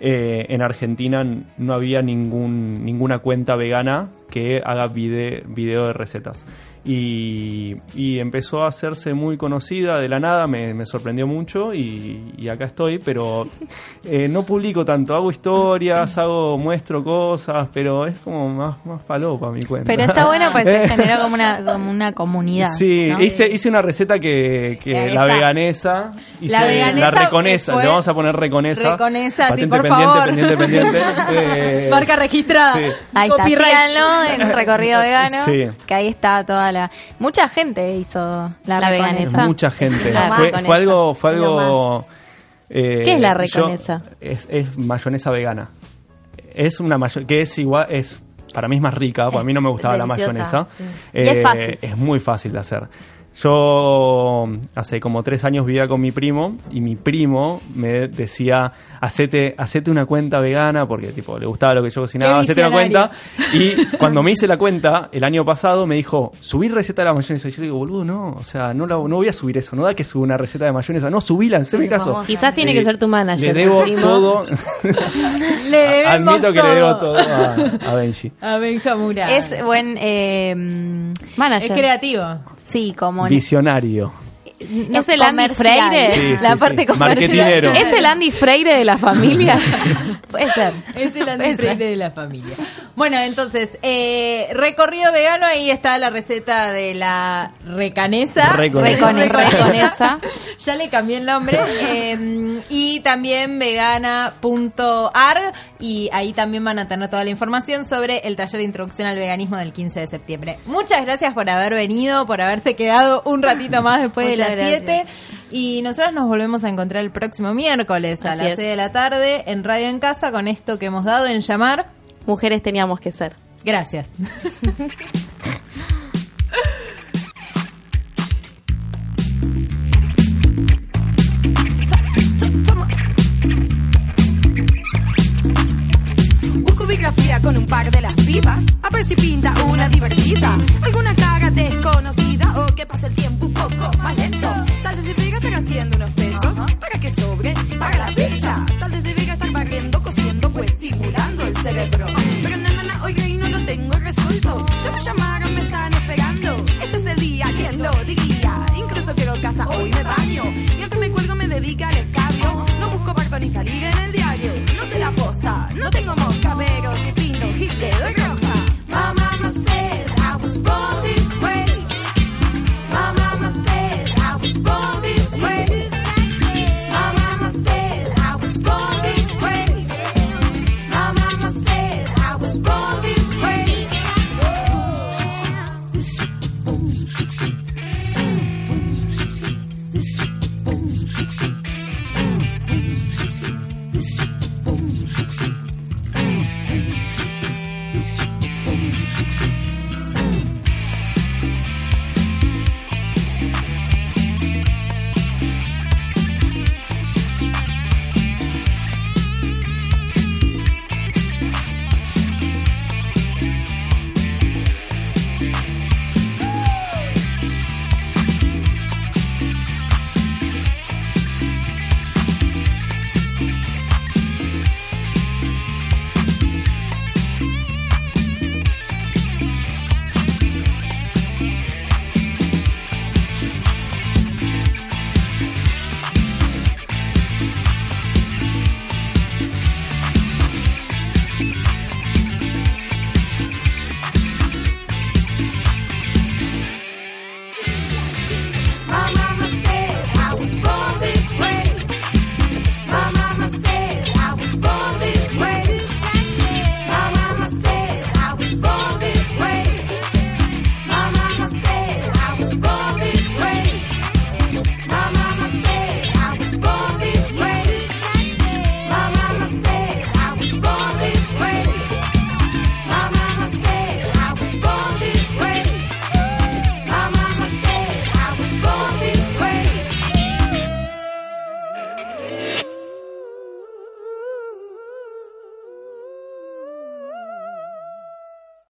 eh, en Argentina no había ningún ninguna cuenta vegana que haga vide- video de recetas y, y empezó a hacerse muy conocida de la nada, me, me sorprendió mucho y, y acá estoy, pero [laughs] eh, no publico tanto, hago historias, hago muestro cosas, pero es como más, más falopa mi cuenta. Pero está bueno pues se [laughs] generó como una, como una comunidad. Sí, ¿no? hice, hice una receta que, que la veganesa, hice La veganesa reconesa, le vamos a poner reconesa. Reconesa, sí, por pendiente, favor. pendiente, pendiente. [laughs] Eh, Marca registrada. sí. Ahí está, en Recorrido Vegano, Sí. que ahí está toda la... Mucha gente hizo la, La veganesa. Mucha gente. La Fue, algo, fue algo. eh, ¿Qué es la reconesa? es, es mayonesa vegana. Es una mayo que es igual, es para mí es más rica, para mí no me gustaba la mayonesa. sí. Y es fácil. Es muy fácil de hacer. Yo hace como tres años vivía con mi primo y mi primo me decía, hacete, hacete una cuenta vegana porque tipo le gustaba lo que yo cocinaba, hacete una cuenta. Y cuando me hice la cuenta el año pasado me dijo, subir receta de la mayonesa. Y yo le digo, boludo, no, o sea, no, la, no voy a subir eso, no da que suba una receta de mayonesa, no, subila, en mi caso. Quizás tiene que ser tu manager. Le debo primo. todo. [laughs] Le debemos Admito que todo. le debo todo a, a Benji. A Benja Murán. Es buen... eh, mm, Es Manager. creativo. Sí, como... Visionario. No, ¿Es el Andy. Freire? Sí, la sí, parte comercial. ¿Es el Andy Freire de la familia? [laughs] Puede ser. Es el Puede Andy ser. Freire de la familia. Bueno, entonces, eh, recorrido vegano, ahí está la receta de la recanesa. Reconesa. Reconesa. Reconesa. ya le cambié el nombre. eh, y también vegana.ar. Y ahí también van a tener toda la información sobre el taller de introducción al veganismo del 15 de septiembre. Muchas gracias por haber venido, por haberse quedado un ratito más después de Muchas y nosotros nos volvemos a encontrar el próximo miércoles a las 6 de la tarde en Radio en Casa con esto que hemos dado en llamar Mujeres Teníamos que Ser. Gracias. [laughs] con un par de las vivas A ver si pinta una divertida, alguna cara desconocida o que pase el tiempo un poco más sobre, paga la ficha. Tal vez debe estar barriendo, cosiendo, pues estimulando el cerebro. Pero na, na, oiga, y no lo tengo resuelto. Ya me llama